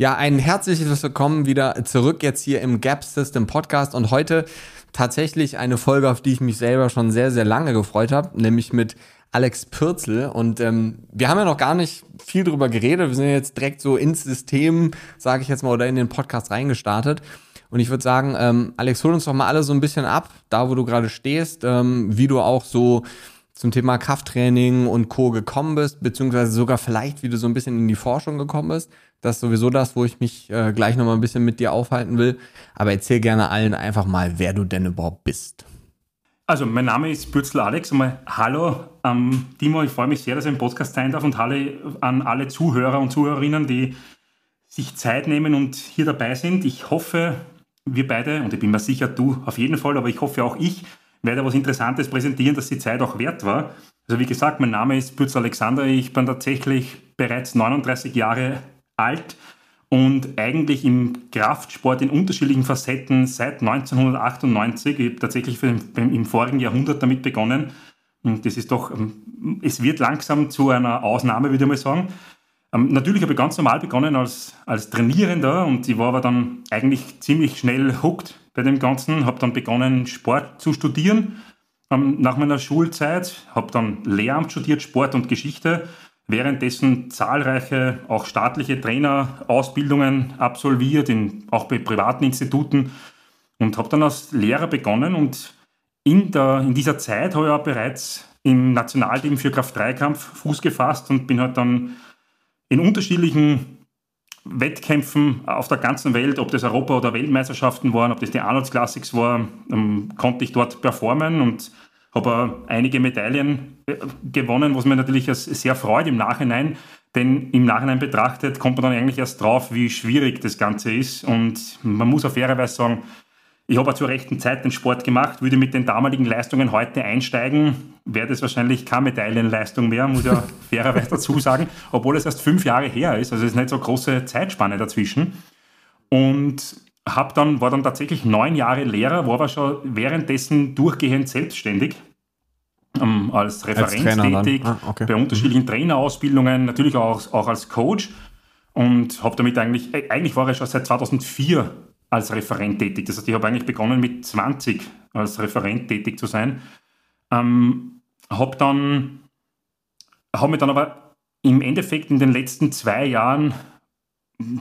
Ja, ein herzliches Willkommen wieder zurück jetzt hier im Gap System Podcast und heute tatsächlich eine Folge, auf die ich mich selber schon sehr, sehr lange gefreut habe, nämlich mit Alex Pürzel. Und ähm, wir haben ja noch gar nicht viel drüber geredet. Wir sind jetzt direkt so ins System, sage ich jetzt mal, oder in den Podcast reingestartet. Und ich würde sagen, ähm, Alex, hol uns doch mal alle so ein bisschen ab, da wo du gerade stehst, ähm, wie du auch so zum Thema Krafttraining und Co. gekommen bist, beziehungsweise sogar vielleicht, wie du so ein bisschen in die Forschung gekommen bist. Das ist sowieso das, wo ich mich äh, gleich nochmal ein bisschen mit dir aufhalten will. Aber erzähl gerne allen einfach mal, wer du denn überhaupt bist. Also, mein Name ist Bürzel Alex. Einmal hallo, ähm, Timo. Ich freue mich sehr, dass ich im Podcast sein darf und hallo an alle Zuhörer und Zuhörerinnen, die sich Zeit nehmen und hier dabei sind. Ich hoffe, wir beide, und ich bin mir sicher, du auf jeden Fall, aber ich hoffe auch ich, werde was Interessantes präsentieren, dass die Zeit auch wert war. Also wie gesagt, mein Name ist Bürzel Alexander. Ich bin tatsächlich bereits 39 Jahre alt und eigentlich im Kraftsport in unterschiedlichen Facetten seit 1998. Ich habe tatsächlich im vorigen Jahrhundert damit begonnen. Und das ist doch, ähm, es wird langsam zu einer Ausnahme, würde ich mal sagen. Ähm, natürlich habe ich ganz normal begonnen als, als Trainierender und ich war aber dann eigentlich ziemlich schnell hooked bei dem Ganzen. Habe dann begonnen, Sport zu studieren ähm, nach meiner Schulzeit. Habe dann Lehramt studiert, Sport und Geschichte. Währenddessen zahlreiche auch staatliche Trainerausbildungen absolviert, in, auch bei privaten Instituten und habe dann als Lehrer begonnen und in, der, in dieser Zeit habe ich auch bereits im Nationalteam für Kraft-3-Kampf Fuß gefasst und bin halt dann in unterschiedlichen Wettkämpfen auf der ganzen Welt, ob das Europa- oder Weltmeisterschaften waren, ob das die Arnold Classics war, ähm, konnte ich dort performen und habe einige Medaillen gewonnen, was mir natürlich sehr freut im Nachhinein. Denn im Nachhinein betrachtet kommt man dann eigentlich erst drauf, wie schwierig das Ganze ist. Und man muss auf fairerweise sagen, ich habe zur rechten Zeit den Sport gemacht, würde mit den damaligen Leistungen heute einsteigen, wäre das wahrscheinlich keine Medaillenleistung mehr, muss ich ja fairerweise dazu sagen, obwohl es erst fünf Jahre her ist, also es ist nicht so eine große Zeitspanne dazwischen. Und hab dann, war dann tatsächlich neun Jahre Lehrer, war aber schon währenddessen durchgehend selbstständig. Ähm, als Referent als tätig, ah, okay. bei unterschiedlichen Trainerausbildungen, natürlich auch, auch als Coach und habe damit eigentlich, äh, eigentlich war ich schon seit 2004 als Referent tätig. Das heißt, ich habe eigentlich begonnen mit 20 als Referent tätig zu sein. Ähm, habe dann, habe mir dann aber im Endeffekt in den letzten zwei Jahren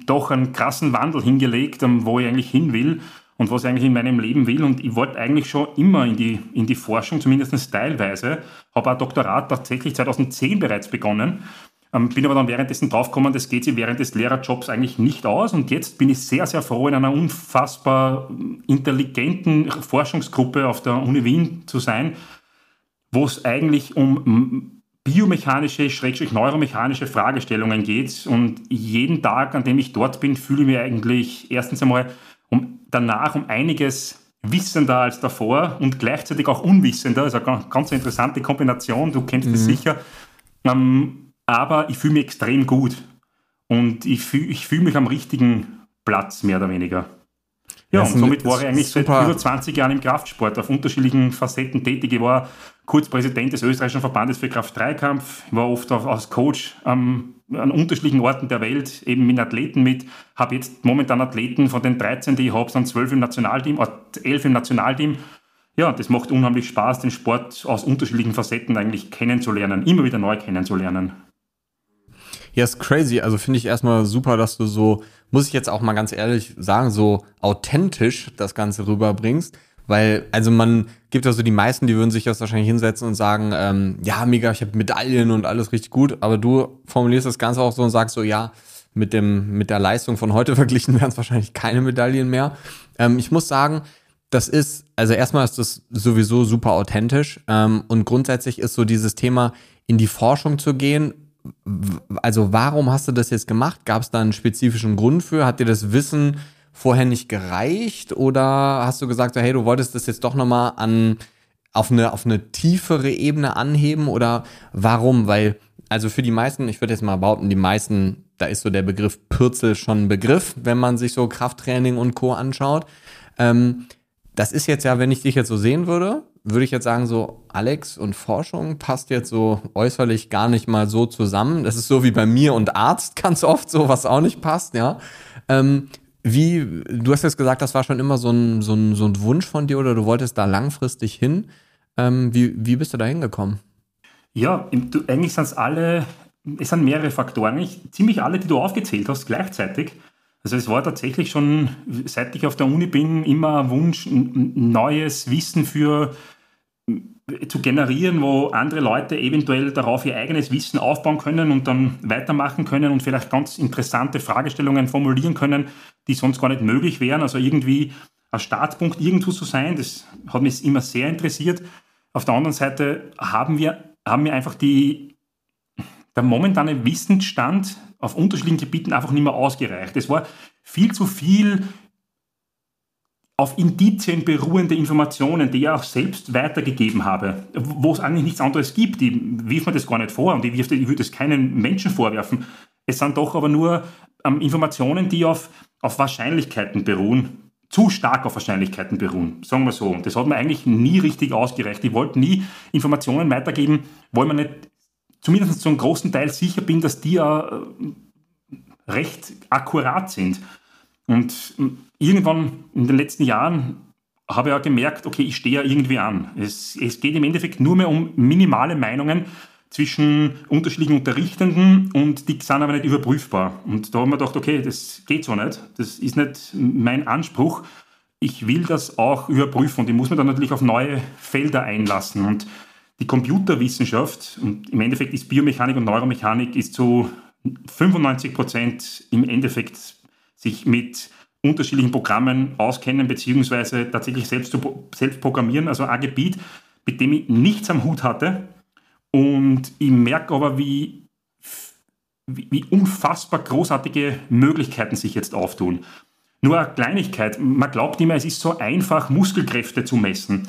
doch einen krassen Wandel hingelegt, ähm, wo ich eigentlich hin will und was ich eigentlich in meinem Leben will. Und ich wollte eigentlich schon immer in die, in die Forschung, zumindest teilweise. Habe ein Doktorat tatsächlich 2010 bereits begonnen ähm, bin aber dann währenddessen draufgekommen, das geht sich während des Lehrerjobs eigentlich nicht aus. Und jetzt bin ich sehr, sehr froh, in einer unfassbar intelligenten Forschungsgruppe auf der Uni Wien zu sein, wo es eigentlich um biomechanische, schrägstrich neuromechanische Fragestellungen geht. Und jeden Tag, an dem ich dort bin, fühle ich mich eigentlich erstens einmal um, danach um einiges wissender als davor und gleichzeitig auch unwissender. Also eine ganz interessante Kombination, du kennst es mhm. sicher. Ähm, aber ich fühle mich extrem gut. Und ich fühle ich fühl mich am richtigen Platz, mehr oder weniger. Ja, und somit war ich eigentlich seit über 20 Jahren im Kraftsport auf unterschiedlichen Facetten tätig. Ich war kurz Präsident des österreichischen Verbandes für Kraft-3-Kampf, war oft als Coach ähm, an unterschiedlichen Orten der Welt, eben mit Athleten mit, habe jetzt momentan Athleten von den 13, die ich habe, sind 12 im Nationalteam, 11 äh, im Nationalteam. Ja, das macht unheimlich Spaß, den Sport aus unterschiedlichen Facetten eigentlich kennenzulernen, immer wieder neu kennenzulernen. Ja, ist crazy. Also finde ich erstmal super, dass du so, muss ich jetzt auch mal ganz ehrlich sagen, so authentisch das Ganze rüberbringst. Weil, also man gibt ja so die meisten, die würden sich das wahrscheinlich hinsetzen und sagen, ähm, ja, mega, ich habe Medaillen und alles richtig gut. Aber du formulierst das Ganze auch so und sagst so, ja, mit dem, mit der Leistung von heute verglichen wären es wahrscheinlich keine Medaillen mehr. Ähm, ich muss sagen, das ist, also erstmal ist das sowieso super authentisch. Ähm, und grundsätzlich ist so dieses Thema, in die Forschung zu gehen, also warum hast du das jetzt gemacht? Gab es da einen spezifischen Grund für? Hat dir das Wissen vorher nicht gereicht? Oder hast du gesagt, hey, du wolltest das jetzt doch nochmal an, auf eine, auf eine tiefere Ebene anheben? Oder warum? Weil, also für die meisten, ich würde jetzt mal behaupten, die meisten, da ist so der Begriff Pürzel schon ein Begriff, wenn man sich so Krafttraining und Co. anschaut. Ähm, das ist jetzt ja, wenn ich dich jetzt so sehen würde, würde ich jetzt sagen, so Alex und Forschung passt jetzt so äußerlich gar nicht mal so zusammen. Das ist so wie bei mir und Arzt ganz oft so, was auch nicht passt, ja. Ähm, wie, du hast jetzt gesagt, das war schon immer so ein, so ein, so ein Wunsch von dir oder du wolltest da langfristig hin. Ähm, wie, wie bist du da hingekommen? Ja, eigentlich sind es alle, es sind mehrere Faktoren. Eigentlich ziemlich alle, die du aufgezählt hast, gleichzeitig. Also es war tatsächlich schon, seit ich auf der Uni bin, immer ein Wunsch, neues Wissen für zu generieren, wo andere Leute eventuell darauf ihr eigenes Wissen aufbauen können und dann weitermachen können und vielleicht ganz interessante Fragestellungen formulieren können, die sonst gar nicht möglich wären. Also irgendwie ein Startpunkt irgendwo zu sein, das hat mich immer sehr interessiert. Auf der anderen Seite haben wir, haben wir einfach die, der momentane Wissensstand auf unterschiedlichen Gebieten einfach nicht mehr ausgereicht. Es war viel zu viel auf Indizien beruhende Informationen, die ich auch selbst weitergegeben habe, wo es eigentlich nichts anderes gibt. Ich wirf mir das gar nicht vor und ich, ich würde es keinen Menschen vorwerfen. Es sind doch aber nur ähm, Informationen, die auf, auf Wahrscheinlichkeiten beruhen, zu stark auf Wahrscheinlichkeiten beruhen, sagen wir so. Das hat mir eigentlich nie richtig ausgereicht. Ich wollte nie Informationen weitergeben, weil man nicht zumindest zu einem großen Teil sicher bin, dass die ja äh, recht akkurat sind. Und irgendwann in den letzten Jahren habe ich auch gemerkt, okay, ich stehe ja irgendwie an. Es, es geht im Endeffekt nur mehr um minimale Meinungen zwischen unterschiedlichen Unterrichtenden und die sind aber nicht überprüfbar. Und da haben wir gedacht, okay, das geht so nicht. Das ist nicht mein Anspruch. Ich will das auch überprüfen und ich muss mich dann natürlich auf neue Felder einlassen. Und die Computerwissenschaft, und im Endeffekt ist Biomechanik und Neuromechanik, ist zu 95 Prozent im Endeffekt sich mit unterschiedlichen Programmen auskennen, beziehungsweise tatsächlich selbst, zu, selbst programmieren. Also ein Gebiet, mit dem ich nichts am Hut hatte. Und ich merke aber, wie, wie, unfassbar großartige Möglichkeiten sich jetzt auftun. Nur eine Kleinigkeit. Man glaubt immer, es ist so einfach, Muskelkräfte zu messen.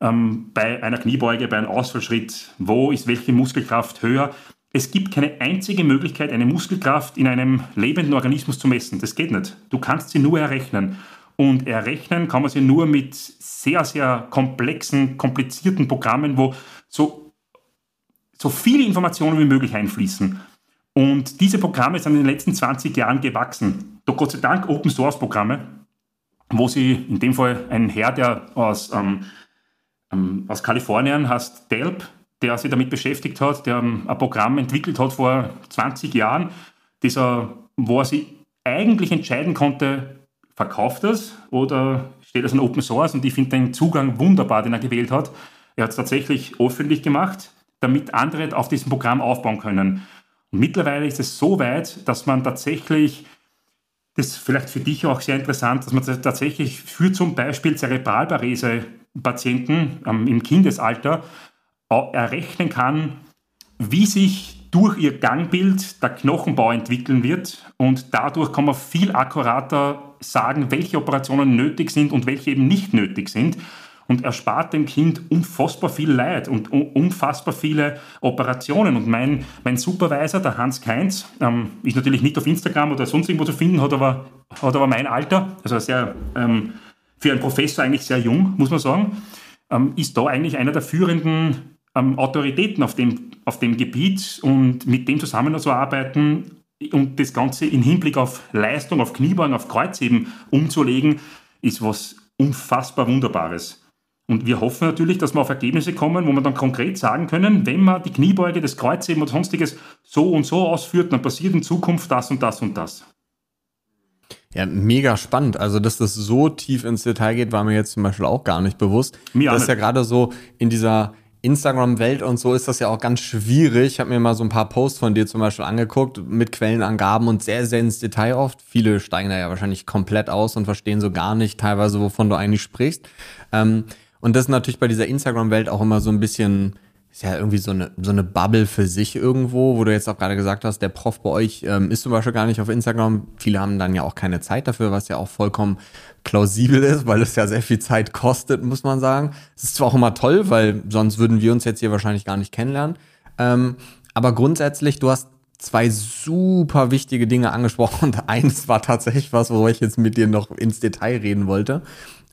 Ähm, bei einer Kniebeuge, bei einem Ausfallschritt, wo ist welche Muskelkraft höher? Es gibt keine einzige Möglichkeit, eine Muskelkraft in einem lebenden Organismus zu messen. Das geht nicht. Du kannst sie nur errechnen. Und errechnen kann man sie nur mit sehr, sehr komplexen, komplizierten Programmen, wo so, so viele Informationen wie möglich einfließen. Und diese Programme sind in den letzten 20 Jahren gewachsen. Doch Gott sei Dank Open Source Programme, wo sie in dem Fall ein Herr, der aus, ähm, ähm aus Kalifornien heißt Delp, der sich damit beschäftigt hat, der ein Programm entwickelt hat vor 20 Jahren, das wo er sich eigentlich entscheiden konnte, verkauft das oder steht das in Open Source und ich finde den Zugang wunderbar, den er gewählt hat. Er hat es tatsächlich öffentlich gemacht, damit andere auf diesem Programm aufbauen können. Und mittlerweile ist es so weit, dass man tatsächlich, das ist vielleicht für dich auch sehr interessant, dass man tatsächlich für zum Beispiel Zerebralparese-Patienten ähm, im Kindesalter errechnen kann, wie sich durch ihr Gangbild der Knochenbau entwickeln wird und dadurch kann man viel akkurater sagen, welche Operationen nötig sind und welche eben nicht nötig sind und erspart dem Kind unfassbar viel Leid und unfassbar viele Operationen. Und mein, mein Supervisor, der Hans Keinz, ähm, ist natürlich nicht auf Instagram oder sonst irgendwo zu finden, hat aber, hat aber mein Alter, also sehr, ähm, für einen Professor eigentlich sehr jung, muss man sagen, ähm, ist da eigentlich einer der führenden ähm, Autoritäten auf dem, auf dem Gebiet und mit dem zusammenzuarbeiten und das Ganze im Hinblick auf Leistung, auf Kniebeugen, auf Kreuzheben umzulegen, ist was unfassbar Wunderbares. Und wir hoffen natürlich, dass wir auf Ergebnisse kommen, wo wir dann konkret sagen können, wenn man die Kniebeuge, das Kreuzheben oder sonstiges so und so ausführt, dann passiert in Zukunft das und das und das. Ja, mega spannend. Also, dass das so tief ins Detail geht, war mir jetzt zum Beispiel auch gar nicht bewusst. Mir das ist ja gerade so in dieser Instagram-Welt und so ist das ja auch ganz schwierig. Ich habe mir mal so ein paar Posts von dir zum Beispiel angeguckt mit Quellenangaben und sehr, sehr ins Detail oft. Viele steigen da ja wahrscheinlich komplett aus und verstehen so gar nicht teilweise, wovon du eigentlich sprichst. Ähm, und das ist natürlich bei dieser Instagram-Welt auch immer so ein bisschen ist ja irgendwie so eine, so eine Bubble für sich irgendwo, wo du jetzt auch gerade gesagt hast, der Prof bei euch ähm, ist zum Beispiel gar nicht auf Instagram. Viele haben dann ja auch keine Zeit dafür, was ja auch vollkommen plausibel ist, weil es ja sehr viel Zeit kostet, muss man sagen. Es ist zwar auch immer toll, weil sonst würden wir uns jetzt hier wahrscheinlich gar nicht kennenlernen. Ähm, aber grundsätzlich, du hast zwei super wichtige Dinge angesprochen und eins war tatsächlich was, wo ich jetzt mit dir noch ins Detail reden wollte.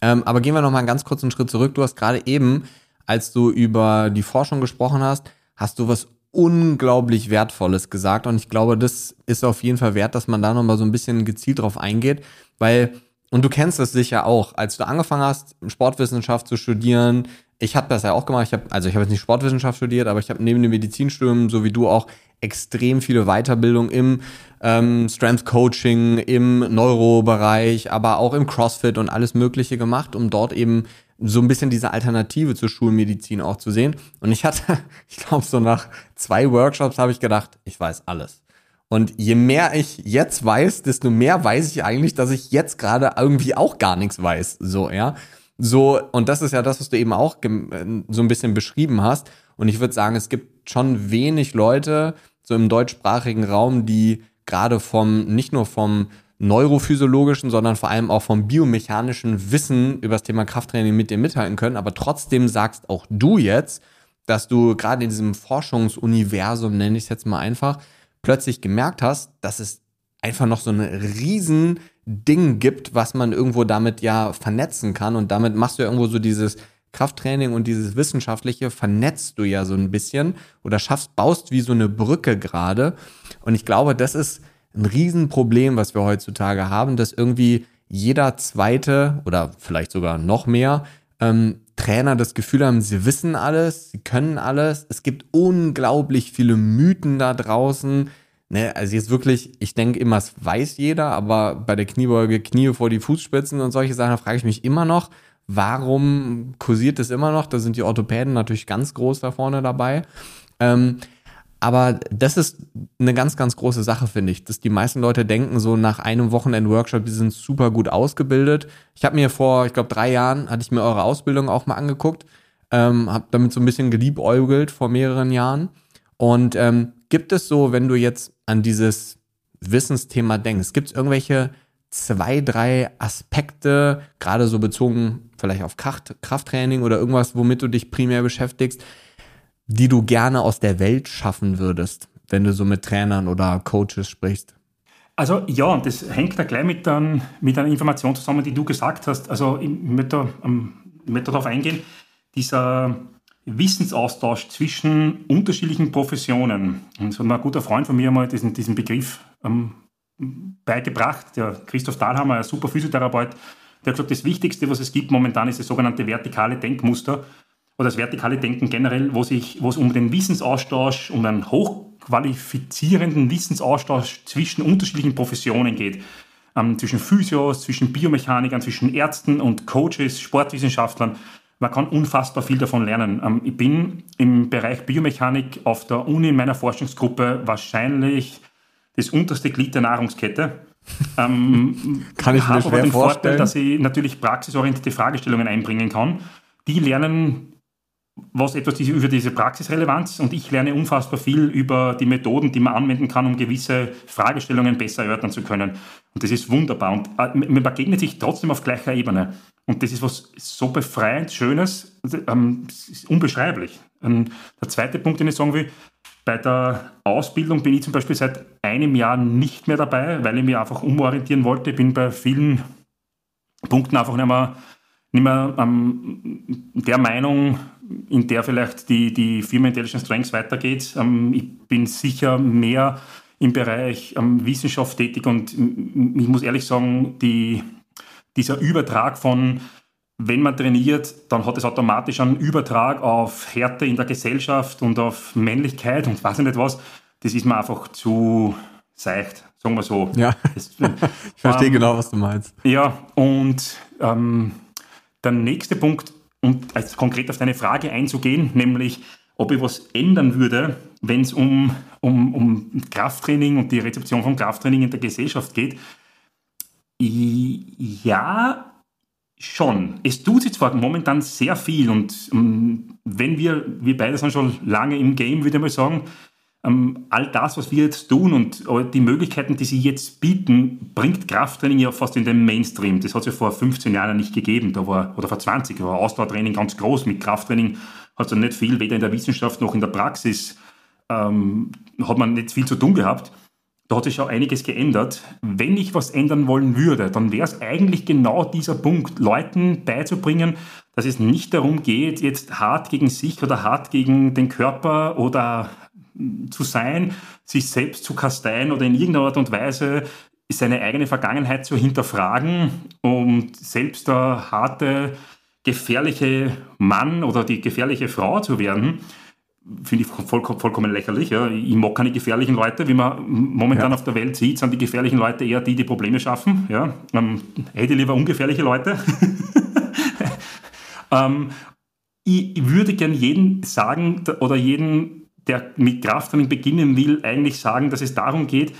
Ähm, aber gehen wir noch mal einen ganz kurzen Schritt zurück. Du hast gerade eben als du über die Forschung gesprochen hast, hast du was unglaublich Wertvolles gesagt. Und ich glaube, das ist auf jeden Fall wert, dass man da nochmal so ein bisschen gezielt drauf eingeht, weil, und du kennst das sicher auch, als du angefangen hast, Sportwissenschaft zu studieren, ich habe das ja auch gemacht, ich habe, also ich habe jetzt nicht Sportwissenschaft studiert, aber ich habe neben dem Medizinstudium, so wie du auch, extrem viele Weiterbildung im ähm, Strength Coaching, im Neurobereich, aber auch im CrossFit und alles Mögliche gemacht, um dort eben so ein bisschen diese Alternative zur Schulmedizin auch zu sehen. Und ich hatte, ich glaube, so nach zwei Workshops habe ich gedacht, ich weiß alles. Und je mehr ich jetzt weiß, desto mehr weiß ich eigentlich, dass ich jetzt gerade irgendwie auch gar nichts weiß. So, ja. So, und das ist ja das, was du eben auch so ein bisschen beschrieben hast. Und ich würde sagen, es gibt schon wenig Leute, so im deutschsprachigen Raum, die gerade vom, nicht nur vom neurophysiologischen, sondern vor allem auch vom biomechanischen Wissen über das Thema Krafttraining mit dir mithalten können. Aber trotzdem sagst auch du jetzt, dass du gerade in diesem Forschungsuniversum, nenne ich es jetzt mal einfach, plötzlich gemerkt hast, dass es einfach noch so ein riesen Ding gibt, was man irgendwo damit ja vernetzen kann. Und damit machst du ja irgendwo so dieses Krafttraining und dieses Wissenschaftliche vernetzt du ja so ein bisschen oder schaffst, baust wie so eine Brücke gerade. Und ich glaube, das ist ein Riesenproblem, was wir heutzutage haben, dass irgendwie jeder zweite oder vielleicht sogar noch mehr ähm, Trainer das Gefühl haben, sie wissen alles, sie können alles. Es gibt unglaublich viele Mythen da draußen. Ne, also jetzt wirklich, ich denke immer, es weiß jeder, aber bei der Kniebeuge Knie vor die Fußspitzen und solche Sachen, da frage ich mich immer noch, warum kursiert es immer noch? Da sind die Orthopäden natürlich ganz groß da vorne dabei. Ähm, aber das ist eine ganz, ganz große Sache, finde ich, dass die meisten Leute denken, so nach einem Wochenend-Workshop, die sind super gut ausgebildet. Ich habe mir vor, ich glaube, drei Jahren, hatte ich mir eure Ausbildung auch mal angeguckt, ähm, habe damit so ein bisschen geliebäugelt vor mehreren Jahren. Und ähm, gibt es so, wenn du jetzt an dieses Wissensthema denkst, gibt es irgendwelche zwei, drei Aspekte, gerade so bezogen vielleicht auf Kraft, Krafttraining oder irgendwas, womit du dich primär beschäftigst, die du gerne aus der Welt schaffen würdest, wenn du so mit Trainern oder Coaches sprichst? Also ja, und das hängt da gleich mit, dann, mit einer Information zusammen, die du gesagt hast. Also ich möchte, ähm, ich möchte darauf eingehen, dieser Wissensaustausch zwischen unterschiedlichen Professionen. Und so ein guter Freund von mir mal diesen, diesen Begriff ähm, beigebracht, der Christoph Dahlhammer, ein super Physiotherapeut, der hat gesagt, das Wichtigste, was es gibt momentan, ist das sogenannte vertikale Denkmuster oder das vertikale Denken generell, wo, sich, wo es um den Wissensaustausch, um einen hochqualifizierenden Wissensaustausch zwischen unterschiedlichen Professionen geht. Ähm, zwischen Physios, zwischen Biomechanikern, zwischen Ärzten und Coaches, Sportwissenschaftlern. Man kann unfassbar viel davon lernen. Ähm, ich bin im Bereich Biomechanik auf der Uni in meiner Forschungsgruppe wahrscheinlich das unterste Glied der Nahrungskette. Ähm, kann ich mir aber den vorstellen. Vorteil, dass ich natürlich praxisorientierte Fragestellungen einbringen kann. Die lernen was etwas über diese Praxisrelevanz und ich lerne unfassbar viel über die Methoden, die man anwenden kann, um gewisse Fragestellungen besser erörtern zu können. Und das ist wunderbar. Und äh, man begegnet sich trotzdem auf gleicher Ebene. Und das ist was so befreiend, Schönes, ähm, unbeschreiblich. Und der zweite Punkt, den ich sagen will, bei der Ausbildung bin ich zum Beispiel seit einem Jahr nicht mehr dabei, weil ich mich einfach umorientieren wollte. Ich bin bei vielen Punkten einfach nicht mehr, nicht mehr ähm, der Meinung, in der vielleicht die, die Firma Intelligent Strengths weitergeht. Ähm, ich bin sicher mehr im Bereich ähm, Wissenschaft tätig und ich muss ehrlich sagen, die, dieser Übertrag von, wenn man trainiert, dann hat es automatisch einen Übertrag auf Härte in der Gesellschaft und auf Männlichkeit und weiß ich nicht was. Das ist mir einfach zu seicht, sagen wir so. Ja, das, ich verstehe ähm, genau, was du meinst. Ja, und ähm, der nächste Punkt, und als konkret auf deine Frage einzugehen, nämlich ob ich was ändern würde, wenn es um, um, um Krafttraining und die Rezeption von Krafttraining in der Gesellschaft geht. Ja, schon. Es tut sich zwar momentan sehr viel und ähm, wenn wir, wir beide sind schon lange im Game, würde ich mal sagen, all das, was wir jetzt tun und die Möglichkeiten, die sie jetzt bieten, bringt Krafttraining ja fast in den Mainstream. Das hat es ja vor 15 Jahren nicht gegeben, da war, oder vor 20, da war Ausdauertraining ganz groß. Mit Krafttraining hat es ja nicht viel, weder in der Wissenschaft noch in der Praxis, ähm, hat man nicht viel zu tun gehabt. Da hat sich auch einiges geändert. Wenn ich was ändern wollen würde, dann wäre es eigentlich genau dieser Punkt, Leuten beizubringen, dass es nicht darum geht, jetzt hart gegen sich oder hart gegen den Körper oder zu sein, sich selbst zu kasteien oder in irgendeiner Art und Weise seine eigene Vergangenheit zu hinterfragen und selbst der harte, gefährliche Mann oder die gefährliche Frau zu werden, finde ich voll, vollkommen lächerlich. Ja. Ich mag keine gefährlichen Leute. Wie man momentan ja. auf der Welt sieht, sind die gefährlichen Leute eher die, die Probleme schaffen. Ja. Ähm, hätte lieber ungefährliche Leute. ähm, ich, würde gern jeden sagen oder jeden, der mit Krafttraining beginnen will, eigentlich sagen, dass es darum geht,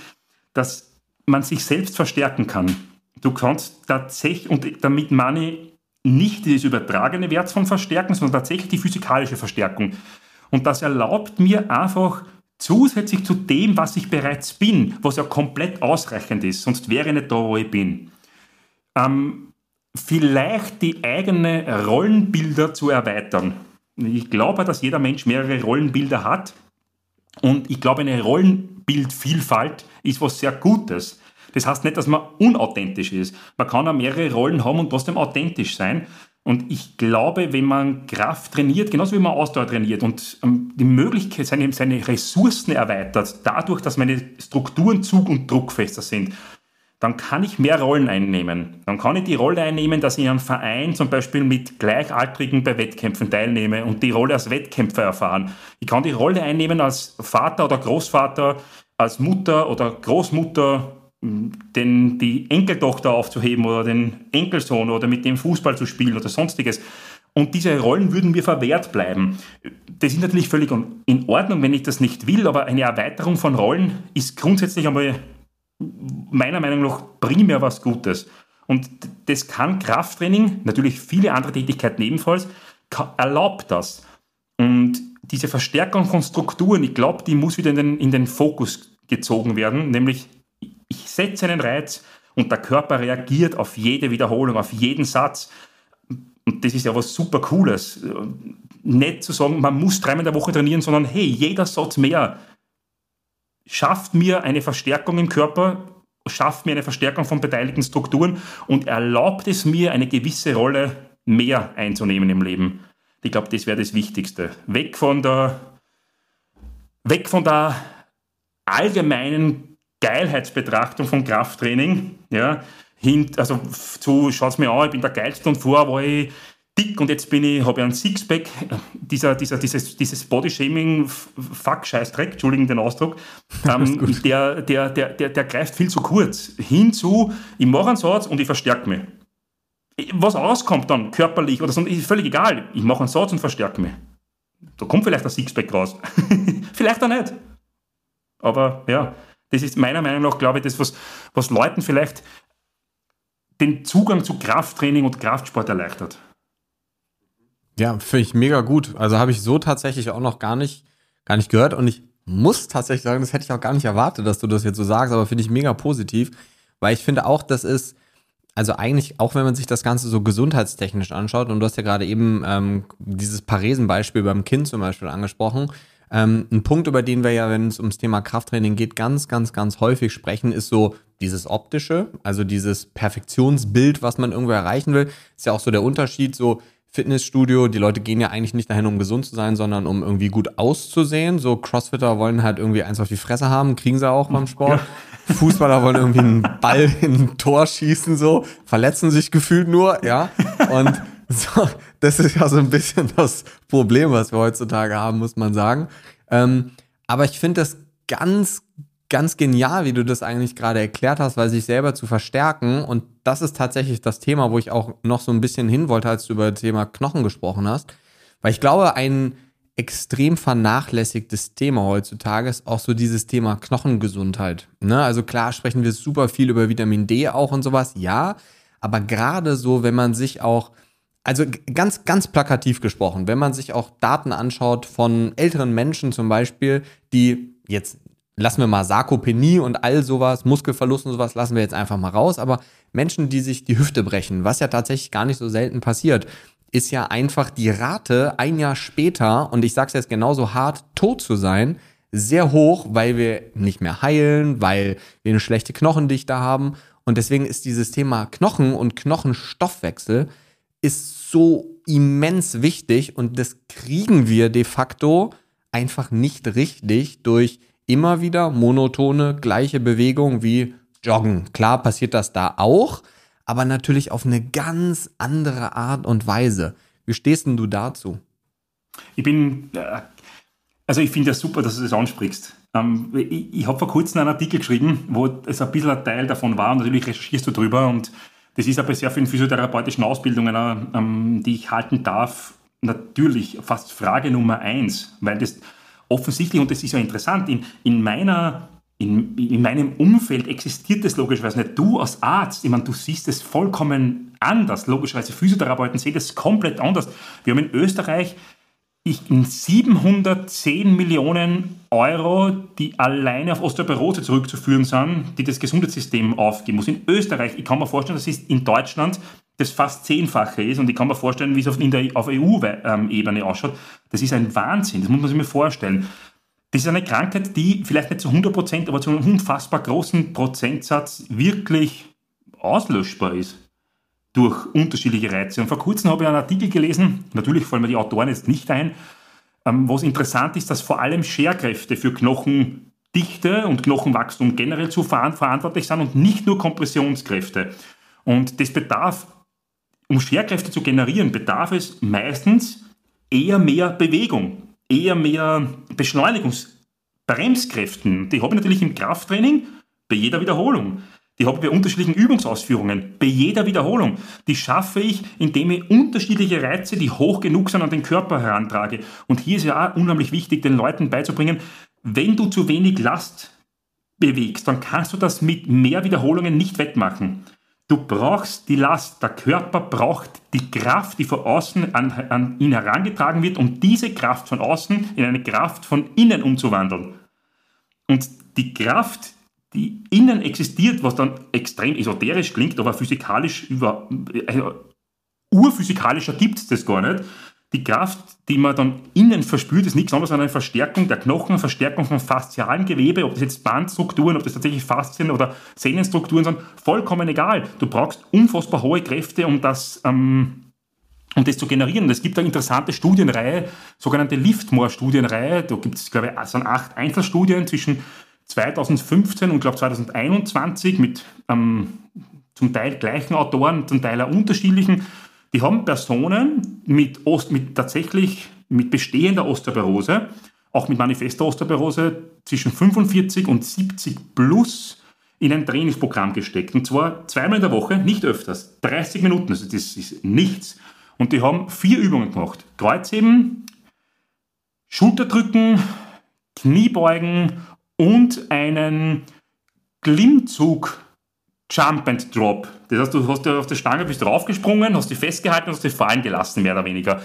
dass man sich selbst verstärken kann. Du kannst tatsächlich, und damit meine ich nicht dieses übertragene Wert von Verstärken, sondern tatsächlich die physikalische Verstärkung. Und das erlaubt mir einfach zusätzlich zu dem, was ich bereits bin, was ja komplett ausreichend ist, sonst wäre ich nicht da, wo ich bin, ähm, vielleicht die eigenen Rollenbilder zu erweitern. Ich glaube, dass jeder Mensch mehrere Rollenbilder hat und ich glaube, eine Rollenbildvielfalt ist was sehr Gutes. Das heißt nicht, dass man unauthentisch ist. Man kann auch mehrere Rollen haben und trotzdem authentisch sein. Und ich glaube, wenn man Kraft trainiert, genauso wie man Ausdauer trainiert und ähm, die Möglichkeit, seine, seine Ressourcen erweitert, dadurch, dass meine Strukturen zug- und druckfester sind, dann kann ich mehr Rollen einnehmen. Dann kann ich die Rolle einnehmen, dass ich in einem Verein zum Beispiel mit Gleichaltrigen bei Wettkämpfen teilnehme und die Rolle als Wettkämpfer erfahren. Ich kann die Rolle einnehmen als Vater oder Großvater, als Mutter oder Großmutter, den, die Enkeltochter aufzuheben oder den Enkelsohn oder mit dem Fußball zu spielen oder sonstiges. Und diese Rollen würden mir verwehrt bleiben. Das ist natürlich völlig in Ordnung, wenn ich das nicht will, aber eine Erweiterung von Rollen ist grundsätzlich einmal meiner Meinung nach primär was Gutes. Und das kann Krafttraining, natürlich viele andere Tätigkeiten ebenfalls, erlaubt das. Und diese Verstärkung von Strukturen, ich glaube, die muss wieder in den, in den Fokus gezogen werden, nämlich ich setze einen Reiz und der Körper reagiert auf jede Wiederholung, auf jeden Satz. Und das ist ja was super Cooles. Nicht zu sagen, man muss dreimal in der Woche trainieren, sondern hey, jeder Satz mehr schafft mir eine Verstärkung im Körper, schafft mir eine Verstärkung von beteiligten Strukturen und erlaubt es mir, eine gewisse Rolle mehr einzunehmen im Leben. Ich glaube, das wäre das Wichtigste. Weg von der, weg von der allgemeinen Geilheitsbetrachtung von Krafttraining, ja, hin, also zu, schaut's mir an, ich bin der Geilste und vorher war ich dick und jetzt bin ich, habe ich einen Sixpack, dieser, dieser, dieses, dieses Bodyshaming, fuck, Scheißdreck, entschuldigen den Ausdruck, ähm, der, der, der, der, der greift viel zu kurz. Hinzu, ich mache einen Satz und ich verstärke mich. Was rauskommt dann, körperlich oder so, ist völlig egal. Ich mache einen Satz und verstärke mich. Da kommt vielleicht ein Sixpack raus. vielleicht auch nicht. Aber ja, das ist meiner Meinung nach, glaube ich, das, was, was Leuten vielleicht den Zugang zu Krafttraining und Kraftsport erleichtert. Ja, finde ich mega gut. Also habe ich so tatsächlich auch noch gar nicht, gar nicht gehört und ich muss tatsächlich sagen, das hätte ich auch gar nicht erwartet, dass du das jetzt so sagst, aber finde ich mega positiv, weil ich finde auch, das ist, also eigentlich, auch wenn man sich das Ganze so gesundheitstechnisch anschaut, und du hast ja gerade eben ähm, dieses Paresenbeispiel beim Kind zum Beispiel angesprochen, ähm, ein Punkt, über den wir ja, wenn es ums Thema Krafttraining geht, ganz, ganz, ganz häufig sprechen, ist so dieses optische, also dieses Perfektionsbild, was man irgendwo erreichen will. Ist ja auch so der Unterschied, so Fitnessstudio, die Leute gehen ja eigentlich nicht dahin, um gesund zu sein, sondern um irgendwie gut auszusehen. So Crossfitter wollen halt irgendwie eins auf die Fresse haben, kriegen sie auch beim Sport. Ja. Fußballer wollen irgendwie einen Ball in ein Tor schießen, so, verletzen sich gefühlt nur, ja. Und so, das ist ja so ein bisschen das Problem, was wir heutzutage haben, muss man sagen. Ähm, aber ich finde das ganz, ganz genial, wie du das eigentlich gerade erklärt hast, weil sich selber zu verstärken. Und das ist tatsächlich das Thema, wo ich auch noch so ein bisschen hin wollte, als du über das Thema Knochen gesprochen hast. Weil ich glaube, ein extrem vernachlässigtes Thema heutzutage ist auch so dieses Thema Knochengesundheit. Ne? Also klar sprechen wir super viel über Vitamin D auch und sowas, ja. Aber gerade so, wenn man sich auch also ganz, ganz plakativ gesprochen, wenn man sich auch Daten anschaut von älteren Menschen zum Beispiel, die jetzt lassen wir mal Sarkopenie und all sowas, Muskelverlust und sowas lassen wir jetzt einfach mal raus, aber Menschen, die sich die Hüfte brechen, was ja tatsächlich gar nicht so selten passiert, ist ja einfach die Rate ein Jahr später, und ich sag's jetzt genauso hart, tot zu sein, sehr hoch, weil wir nicht mehr heilen, weil wir eine schlechte Knochendichte haben. Und deswegen ist dieses Thema Knochen und Knochenstoffwechsel ist so immens wichtig und das kriegen wir de facto einfach nicht richtig durch immer wieder monotone, gleiche Bewegung wie Joggen. Klar passiert das da auch, aber natürlich auf eine ganz andere Art und Weise. Wie stehst denn du dazu? Ich bin, äh, also ich finde ja super, dass du das ansprichst. Ähm, ich, habe vor kurzem einen Artikel geschrieben, wo es ein bisschen ein Teil davon war und natürlich recherchierst du drüber und das ist aber sehr vielen physiotherapeutischen Ausbildungen, äh, ähm, die ich halten darf, natürlich fast Frage Nummer eins, weil das offensichtlich, und das ist ja interessant, in, in meiner in, in, meinem Umfeld existiert das logischerweise nicht. Du als Arzt, ich meine, du siehst es vollkommen anders. Logischerweise Physiotherapeuten sehen das komplett anders. Wir haben in Österreich ich, 710 Millionen Euro, die alleine auf Osteoporose zurückzuführen sind, die das Gesundheitssystem aufgeben muss. In Österreich, ich kann mir vorstellen, dass es in Deutschland das fast zehnfache ist und ich kann mir vorstellen, wie es auf, auf EU-Ebene ausschaut. Das ist ein Wahnsinn, das muss man sich mal vorstellen. Das ist eine Krankheit, die vielleicht nicht zu 100 Prozent, aber zu einem unfassbar großen Prozentsatz wirklich auslöschbar ist durch unterschiedliche Reize. Und vor kurzem habe ich einen Artikel gelesen, natürlich fallen mir die Autoren jetzt nicht ein, ähm, wo es interessant ist, dass vor allem Scherkräfte für Knochendichte und Knochenwachstum generell zu verantwortlich sind und nicht nur Kompressionskräfte. Und das bedarf, um Scherkräfte zu generieren, bedarf es meistens eher mehr Bewegung, eher mehr Beschleunigungsbremskräften. Die habe ich natürlich im Krafttraining bei jeder Wiederholung. Die habe ich bei unterschiedlichen Übungsausführungen, bei jeder Wiederholung. Die schaffe ich, indem ich unterschiedliche Reize, die hoch genug sind, an den Körper herantrage. Und hier ist ja auch unheimlich wichtig, den Leuten beizubringen, wenn du zu wenig Last bewegst, dann kannst du das mit mehr Wiederholungen nicht wettmachen. Du brauchst die Last. Der Körper braucht die Kraft, die von außen an, an ihn herangetragen wird, um diese Kraft von außen in eine Kraft von innen umzuwandeln. Und die Kraft, die innen existiert, was dann extrem esoterisch klingt, aber physikalisch über, also urphysikalischer gibt es das gar nicht. Die Kraft, die man dann innen verspürt, ist nichts anderes als eine Verstärkung der Knochen, Verstärkung von faszialen Gewebe, ob das jetzt Bandstrukturen, ob das tatsächlich Faszien oder Sehnenstrukturen sind, vollkommen egal. Du brauchst unfassbar hohe Kräfte, um das, ähm, um das zu generieren. es gibt eine interessante Studienreihe, sogenannte Liftmore-Studienreihe. Da gibt es, glaube ich, sind acht Einzelstudien zwischen 2015 und glaube 2021 mit ähm, zum Teil gleichen Autoren, zum Teil auch unterschiedlichen. Die haben Personen mit, Ost, mit tatsächlich mit bestehender Osteoporose, auch mit manifester Osteoporose, zwischen 45 und 70 plus in ein Trainingsprogramm gesteckt. Und zwar zweimal in der Woche, nicht öfters. 30 Minuten, also das ist nichts. Und die haben vier Übungen gemacht. Kreuzheben, Schulterdrücken, Kniebeugen und einen Klimmzug Jump and Drop. Das heißt, du hast auf der Stange bist draufgesprungen, hast dich festgehalten und hast dich fallen gelassen, mehr oder weniger.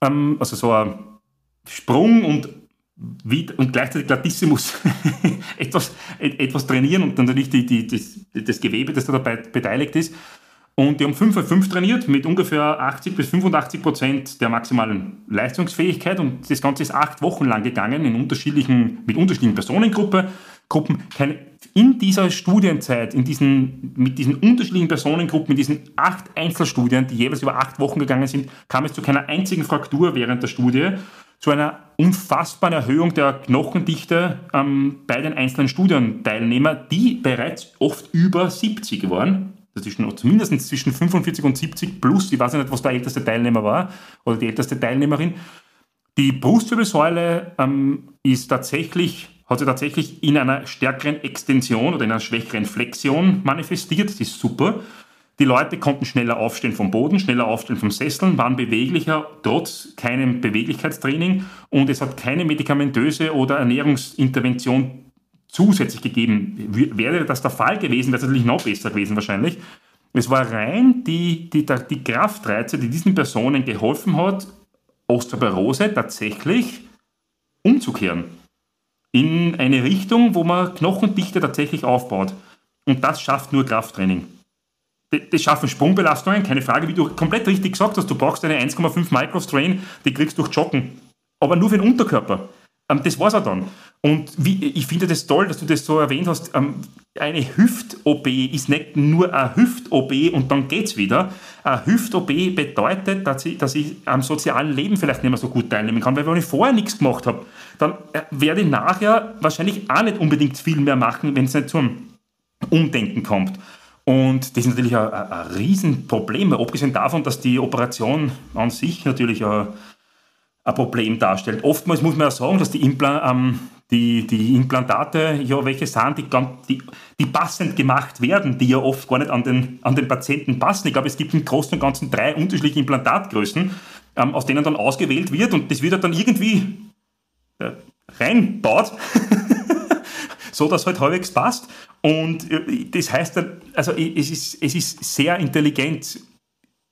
Ähm, also so ein Sprung und, und gleichzeitig Glatissimus etwas, etwas trainieren und dann natürlich die, die, das, das Gewebe, das da dabei beteiligt ist. Und die haben 5 auf 5 trainiert mit ungefähr 80 bis 85 Prozent der maximalen Leistungsfähigkeit. Und das Ganze ist acht Wochen lang gegangen in unterschiedlichen, mit unterschiedlichen Personengruppen. Gruppen. In dieser Studienzeit, in diesen, mit diesen unterschiedlichen Personengruppen, mit diesen acht Einzelstudien, die jeweils über acht Wochen gegangen sind, kam es zu keiner einzigen Fraktur während der Studie, zu einer unfassbaren Erhöhung der Knochendichte ähm, bei den einzelnen Studienteilnehmern, die bereits oft über 70 waren zwischen, zumindest zwischen 45 und 70 plus, ich weiß nicht, was der älteste Teilnehmer war oder die älteste Teilnehmerin. Die Brustwirbelsäule ähm, ist tatsächlich, hat sich tatsächlich in einer stärkeren Extension oder in einer schwächeren Flexion manifestiert. Das ist super. Die Leute konnten schneller aufstehen vom Boden, schneller aufstehen vom Sesseln, waren beweglicher, trotz keinem Beweglichkeitstraining und es hat keine medikamentöse oder Ernährungsintervention zusätzlich gegeben. Wäre das der Fall gewesen, wäre es natürlich noch besser gewesen wahrscheinlich. Es war rein die, die, die Kraftreize, die diesen Personen geholfen hat, Osteoporose tatsächlich umzukehren. In eine Richtung, wo man Knochendichte tatsächlich aufbaut. Und das schafft nur Krafttraining. Das schaffen Sprungbelastungen, keine Frage, wie du komplett richtig gesagt hast, du brauchst eine 1,5 Microstrain, die kriegst du durch Joggen. Aber nur für den Unterkörper. Ähm, das war's auch dann. Und wie, ich finde das toll, dass du das so erwähnt hast. Ähm, eine Hüft-OP ist nicht nur eine Hüft-OP und dann geht's wieder. Eine Hüft-OP bedeutet, dass ich, dass ich am sozialen Leben vielleicht nicht mehr so gut teilnehmen kann, weil wenn ich vorher nichts gemacht habe, dann äh, werde ich nachher wahrscheinlich auch nicht unbedingt viel mehr machen, wenn es nicht zum Umdenken kommt. Und das ist natürlich ein, ein, ein Riesenproblem, abgesehen davon, dass die Operation an sich natürlich ein, ein Problem darstellt. Oftmals muss man ja sagen, dass die, Impla ähm, die, die Implantate ja welche sind, die, die, die, passend gemacht werden, die ja oft gar nicht an den, an den Patienten passen. Ich glaube, es gibt im Großen und Ganzen drei unterschiedliche Implantatgrößen, ähm, aus denen dann ausgewählt wird und das wird dann irgendwie äh, reinbaut. so dass halt halbwegs passt. Und äh, das heißt, also es ist, es ist sehr intelligent,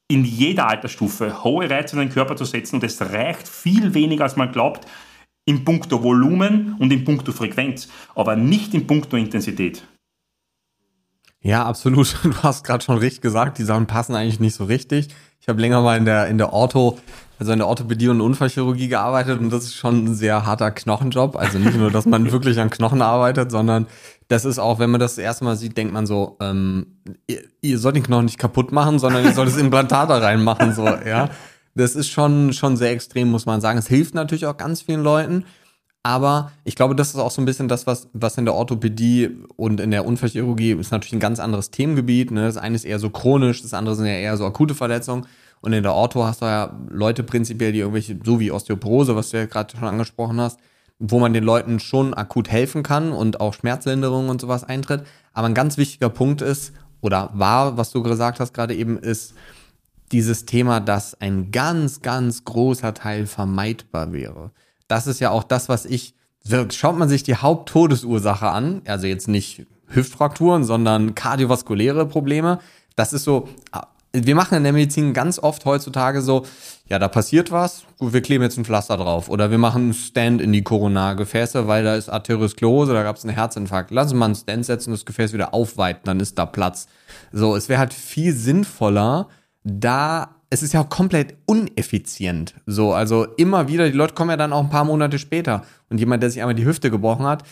in jeder Altersstufe hohe Reize in den Körper zu setzen und es reicht viel weniger, als man glaubt, in puncto Volumen und in puncto Frequenz, aber nicht in puncto Intensität. Ja, absolut. Du hast gerade schon richtig gesagt, die Sachen passen eigentlich nicht so richtig. Ich habe länger mal in der, in der Ortho also in der Orthopädie und Unfallchirurgie gearbeitet und das ist schon ein sehr harter Knochenjob. Also nicht nur, dass man wirklich an Knochen arbeitet, sondern das ist auch, wenn man das, das erste Mal sieht, denkt man so, ähm, ihr, ihr sollt den Knochen nicht kaputt machen, sondern ihr sollt das Implantat da reinmachen, so, ja. Das ist schon, schon sehr extrem, muss man sagen. Es hilft natürlich auch ganz vielen Leuten. Aber ich glaube, das ist auch so ein bisschen das, was, was in der Orthopädie und in der Unfallchirurgie ist natürlich ein ganz anderes Themengebiet. Ne? Das eine ist eher so chronisch, das andere sind ja eher so akute Verletzungen. Und in der Ortho hast du ja Leute prinzipiell, die irgendwelche, so wie Osteoporose, was du ja gerade schon angesprochen hast, wo man den Leuten schon akut helfen kann und auch Schmerzlinderung und sowas eintritt. Aber ein ganz wichtiger Punkt ist, oder war, was du gesagt hast gerade eben, ist dieses Thema, dass ein ganz, ganz großer Teil vermeidbar wäre. Das ist ja auch das, was ich, schaut man sich die Haupttodesursache an, also jetzt nicht Hüftfrakturen, sondern kardiovaskuläre Probleme. Das ist so wir machen in der Medizin ganz oft heutzutage so, ja, da passiert was, gut, wir kleben jetzt ein Pflaster drauf. Oder wir machen einen Stand in die Koronargefäße, weil da ist Arteriosklerose, da gab es einen Herzinfarkt. Lass uns mal einen Stand setzen das Gefäß wieder aufweiten, dann ist da Platz. So, es wäre halt viel sinnvoller, da, es ist ja auch komplett uneffizient. So, also immer wieder, die Leute kommen ja dann auch ein paar Monate später. Und jemand, der sich einmal die Hüfte gebrochen hat,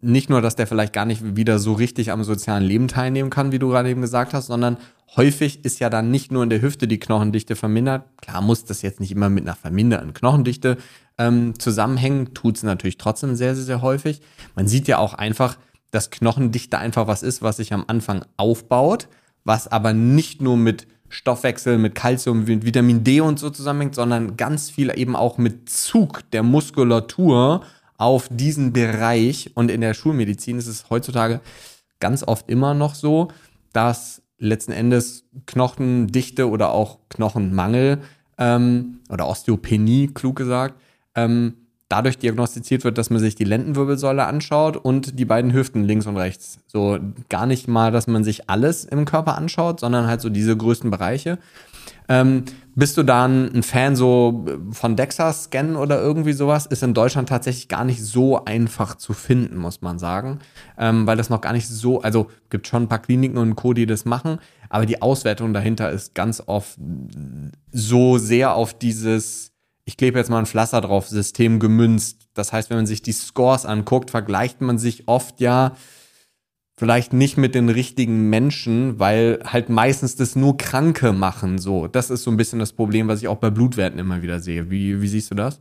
nicht nur, dass der vielleicht gar nicht wieder so richtig am sozialen Leben teilnehmen kann, wie du gerade eben gesagt hast, sondern häufig ist ja dann nicht nur in der Hüfte die Knochendichte vermindert. Klar muss das jetzt nicht immer mit einer verminderten Knochendichte ähm, zusammenhängen, tut es natürlich trotzdem sehr, sehr, sehr häufig. Man sieht ja auch einfach, dass Knochendichte einfach was ist, was sich am Anfang aufbaut, was aber nicht nur mit Stoffwechsel, mit Kalzium, mit Vitamin D und so zusammenhängt, sondern ganz viel eben auch mit Zug der Muskulatur auf diesen Bereich. Und in der Schulmedizin ist es heutzutage ganz oft immer noch so, dass letzten Endes Knochendichte oder auch Knochenmangel ähm, oder Osteopenie, klug gesagt, ähm, dadurch diagnostiziert wird, dass man sich die Lendenwirbelsäule anschaut und die beiden Hüften links und rechts. So gar nicht mal, dass man sich alles im Körper anschaut, sondern halt so diese größten Bereiche. Ähm, bist du dann ein Fan so von DEXA-Scan oder irgendwie sowas? Ist in Deutschland tatsächlich gar nicht so einfach zu finden, muss man sagen. Ähm, weil das noch gar nicht so, also gibt schon ein paar Kliniken und Co., die das machen, aber die Auswertung dahinter ist ganz oft so sehr auf dieses, ich klebe jetzt mal ein Pflaster drauf, System gemünzt. Das heißt, wenn man sich die Scores anguckt, vergleicht man sich oft ja vielleicht nicht mit den richtigen Menschen, weil halt meistens das nur Kranke machen. So, das ist so ein bisschen das Problem, was ich auch bei Blutwerten immer wieder sehe. Wie, wie siehst du das?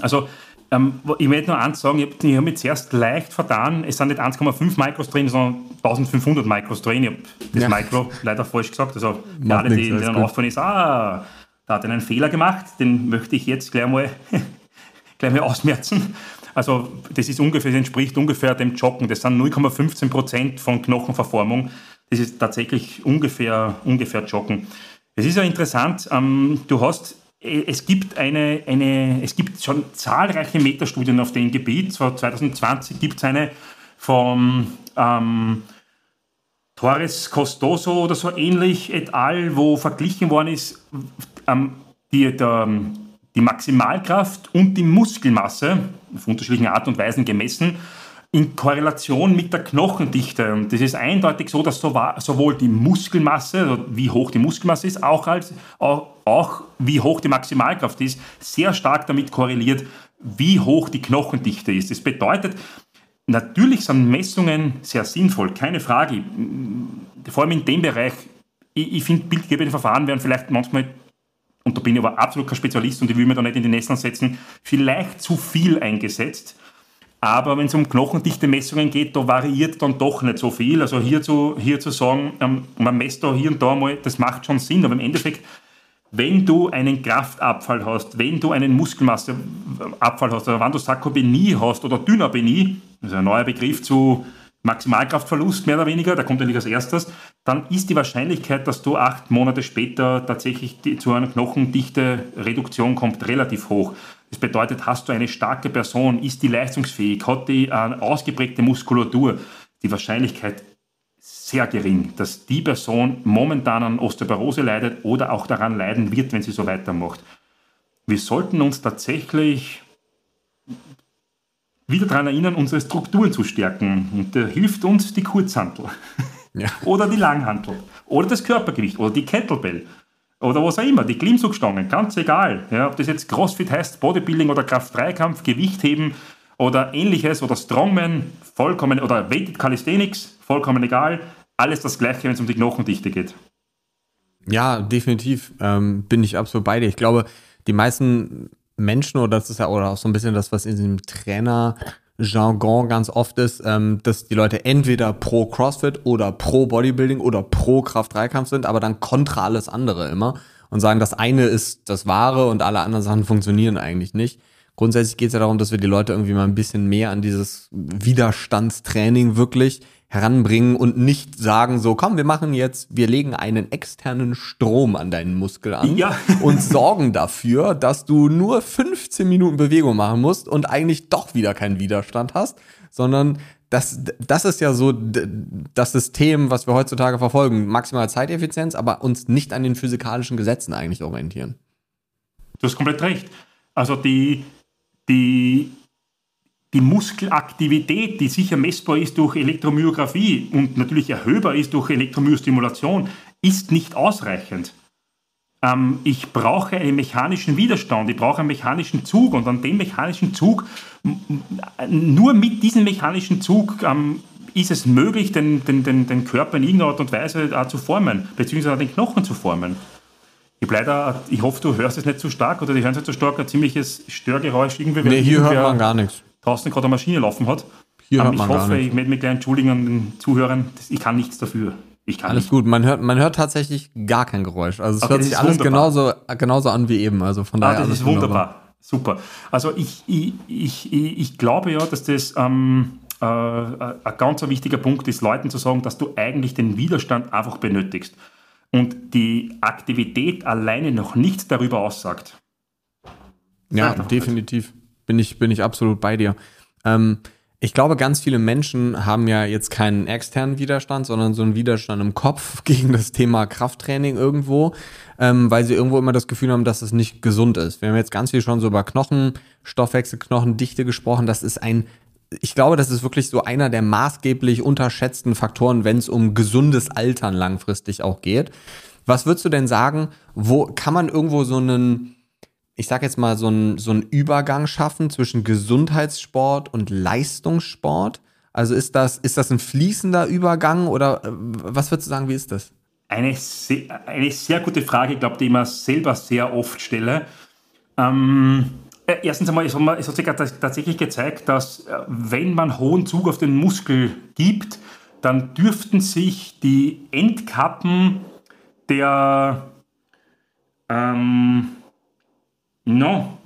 Also, ähm, ich möchte nur eins sagen, ich habe hab mich zuerst leicht vertan. Es sind nicht 1,5 Mikros drin, sondern 1500 Mikros drin. Ich habe das ja. Mikro leider falsch gesagt. Also, gerade die, die dann auffallen ist, ah, da hat er einen Fehler gemacht, den möchte ich jetzt gleich mal, gleich mal ausmerzen. Also das ist ungefähr, das entspricht ungefähr dem Joggen. Das sind 0,15 Prozent von Knochenverformung. Das ist tatsächlich ungefähr, ungefähr Joggen. Es ist ja interessant, ähm, du hast, äh, es gibt eine, eine, es gibt schon zahlreiche Metastudien auf dem Gebiet. 2020 gibt es eine vom ähm, Torres Costoso oder so ähnlich et al., wo verglichen worden ist, ähm, die, der, die Maximalkraft und die Muskelmasse auf unterschiedlichen Art und Weisen gemessen in Korrelation mit der Knochendichte. Und das ist eindeutig so, dass sowohl die Muskelmasse, also wie hoch die Muskelmasse ist, auch, als, auch, auch wie hoch die Maximalkraft ist, sehr stark damit korreliert, wie hoch die Knochendichte ist. Das bedeutet, natürlich sind Messungen sehr sinnvoll, keine Frage. Vor allem in dem Bereich, ich, ich finde, bildgebende Verfahren werden vielleicht manchmal, und da bin ich aber absolut kein Spezialist und ich will mir da nicht in die Nesseln setzen, vielleicht zu viel eingesetzt. Aber wenn es um knochendichte Messungen geht, da variiert dann doch nicht so viel. Also hier zu, hier zu sagen, ähm, man messt da hier und da mal, das macht schon Sinn. Aber im Endeffekt, wenn du einen Kraftabfall hast, wenn du einen Muskelmasseabfall hast, oder wenn du Sarkopenie hast oder Dynapenie, das ist ein neuer Begriff zu Maximalkraftverlust mehr oder weniger, der kommt ja nicht als erstes, dann ist die Wahrscheinlichkeit, dass du acht Monate später tatsächlich zu einer knochendichte Reduktion kommt, relativ hoch. Das bedeutet, hast du eine starke Person, ist die leistungsfähig, hat die eine ausgeprägte Muskulatur, die Wahrscheinlichkeit sehr gering, dass die Person momentan an Osteoporose leidet oder auch daran leiden wird, wenn sie so weitermacht. Wir sollten uns tatsächlich wieder daran erinnern, unsere Strukturen zu stärken. Und da hilft uns die Kurzhantel. Ja. oder die Langhantel. Oder das Körpergewicht. Oder die Kettlebell oder was auch immer, die Klimmzugstangen, ganz egal. Ja, ob das jetzt Crossfit heißt, Bodybuilding oder Kraft-3-Kampf, Gewichtheben oder ähnliches oder Strongman, vollkommen, oder Weighted Calisthenics, vollkommen egal. Alles das Gleiche, wenn es um die Knochendichte geht. Ja, definitiv ähm, bin ich absolut bei dir. Ich glaube, die meisten Menschen, oder das ist ja auch so ein bisschen das, was in diesem Trainer Jargon ganz oft ist, ähm, dass die Leute entweder pro CrossFit oder pro Bodybuilding oder pro Kraft-3-Kampf sind, aber dann kontra alles andere immer und sagen, das eine ist das Wahre und alle anderen Sachen funktionieren eigentlich nicht. Grundsätzlich geht es ja darum, dass wir die Leute irgendwie mal ein bisschen mehr an dieses Widerstandstraining wirklich heranbringen und nicht sagen so, komm, wir machen jetzt, wir legen einen externen Strom an deinen Muskel an ja. und sorgen dafür, dass du nur 15 Minuten Bewegung machen musst und eigentlich doch wieder keinen Widerstand hast, sondern das, das ist ja so das System, was wir heutzutage verfolgen. Maximale Zeiteffizienz, aber uns nicht an den physikalischen Gesetzen eigentlich orientieren. Du hast komplett recht. Also die, die die Muskelaktivität, die sicher messbar ist durch Elektromyographie und natürlich erhöhbar ist durch Elektromyostimulation, ist nicht ausreichend. Ähm, ich brauche einen mechanischen Widerstand, ich brauche einen mechanischen Zug und an dem mechanischen Zug, nur mit diesem mechanischen Zug ähm, ist es möglich, den, den, den, den Körper in irgendeiner Art und Weise zu formen, beziehungsweise den Knochen zu formen. Ich, leider, ich hoffe, du hörst es nicht zu stark oder die hören es nicht zu stark, ein ziemliches Störgeräusch. Irgendwie, nee, hier hört man gar nichts draußen gerade eine Maschine laufen hat. Hier hört ich man hoffe, ich möchte mich gleich entschuldigen an den Zuhörern, ich kann nichts dafür. Ich kann alles nicht. gut, man hört, man hört tatsächlich gar kein Geräusch. Also es okay, hört sich alles genauso, genauso an wie eben. Also von ah, daher. Das ist wunderbar. Super. Also ich, ich, ich, ich, glaube ja, dass das ähm, äh, ein ganz wichtiger Punkt ist, Leuten zu sagen, dass du eigentlich den Widerstand einfach benötigst. Und die Aktivität alleine noch nichts darüber aussagt. Ja, definitiv bin ich, bin ich absolut bei dir. Ähm, ich glaube, ganz viele Menschen haben ja jetzt keinen externen Widerstand, sondern so einen Widerstand im Kopf gegen das Thema Krafttraining irgendwo, ähm, weil sie irgendwo immer das Gefühl haben, dass es nicht gesund ist. Wir haben jetzt ganz viel schon so über Knochenstoffwechsel, Knochendichte gesprochen. Das ist ein, ich glaube, das ist wirklich so einer der maßgeblich unterschätzten Faktoren, wenn es um gesundes Altern langfristig auch geht. Was würdest du denn sagen, wo kann man irgendwo so einen ich sag jetzt mal, so einen so Übergang schaffen zwischen Gesundheitssport und Leistungssport? Also ist das, ist das ein fließender Übergang oder äh, was würdest du sagen, wie ist das? Eine sehr, eine sehr gute Frage, ich glaube, die ich mir selber sehr oft stelle. Ähm, äh, erstens einmal, es hat, es hat sich tatsächlich gezeigt, dass äh, wenn man hohen Zug auf den Muskel gibt, dann dürften sich die Endkappen der ähm, No.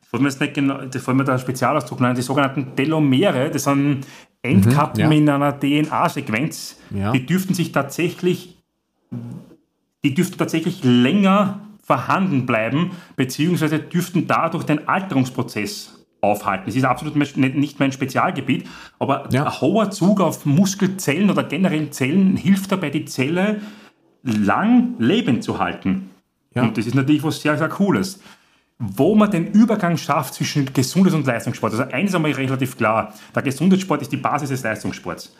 Das fällt mir jetzt nicht genau, das fällt mir der Spezialausdruck nein, die sogenannten Telomere, das sind Endkappen mhm, ja. in einer DNA-Sequenz, ja. die dürften sich tatsächlich, die dürften tatsächlich länger vorhanden bleiben, beziehungsweise dürften dadurch den Alterungsprozess aufhalten. Das ist absolut nicht mein Spezialgebiet, aber ja. ein hoher Zug auf Muskelzellen oder generell Zellen hilft dabei, die Zelle lang lebend zu halten. Ja. Und das ist natürlich was sehr, sehr Cooles. Wo man den Übergang schafft zwischen Gesundheits- und Leistungssport. Also eines ist einmal relativ klar. Der Gesundheitssport ist die Basis des Leistungssports.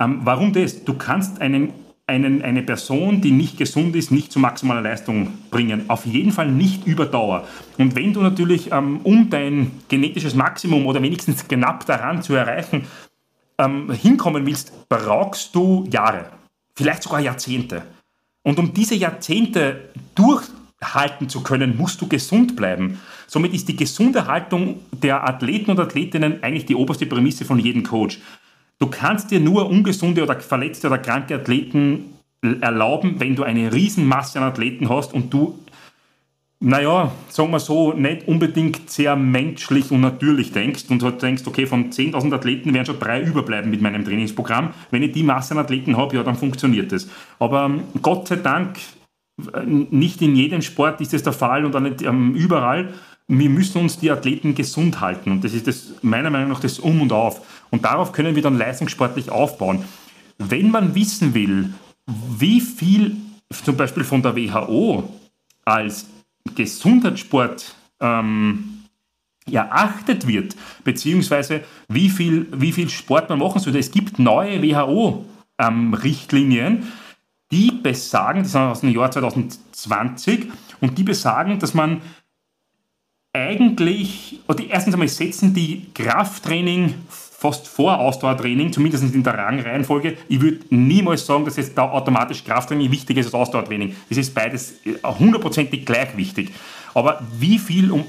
Ähm, warum das? Du kannst einen, einen, eine Person, die nicht gesund ist, nicht zu maximaler Leistung bringen. Auf jeden Fall nicht über Dauer. Und wenn du natürlich, ähm, um dein genetisches Maximum oder wenigstens knapp daran zu erreichen, ähm, hinkommen willst, brauchst du Jahre, vielleicht sogar Jahrzehnte. Und um diese Jahrzehnte durchhalten zu können, musst du gesund bleiben. Somit ist die gesunde Haltung der Athleten und Athletinnen eigentlich die oberste Prämisse von jedem Coach. Du kannst dir nur ungesunde oder verletzte oder kranke Athleten erlauben, wenn du eine Riesenmasse an Athleten hast und du, naja, sagen wir so, nicht unbedingt sehr menschlich und natürlich denkst und halt denkst, okay, von 10.000 Athleten werden schon drei überbleiben mit meinem Trainingsprogramm. Wenn ich die Masse an Athleten habe, ja, dann funktioniert das. Aber ähm, Gott sei Dank, nicht in jedem Sport ist das der Fall und auch nicht ähm, überall wir müssen uns die Athleten gesund halten. Und das ist das, meiner Meinung nach das Um und Auf. Und darauf können wir dann leistungssportlich aufbauen. Wenn man wissen will, wie viel zum Beispiel von der WHO als Gesundheitssport ähm, erachtet wird, beziehungsweise wie viel, wie viel Sport man machen sollte. Es gibt neue WHO-Richtlinien, ähm, die besagen, die sind aus dem Jahr 2020, und die besagen, dass man eigentlich, oder erstens einmal setzen die Krafttraining fast vor Ausdauertraining, zumindest in der Rangreihenfolge. Ich würde niemals sagen, dass jetzt da automatisch Krafttraining wichtiger ist als Ausdauertraining. Das ist beides hundertprozentig gleich wichtig. Aber wie viel,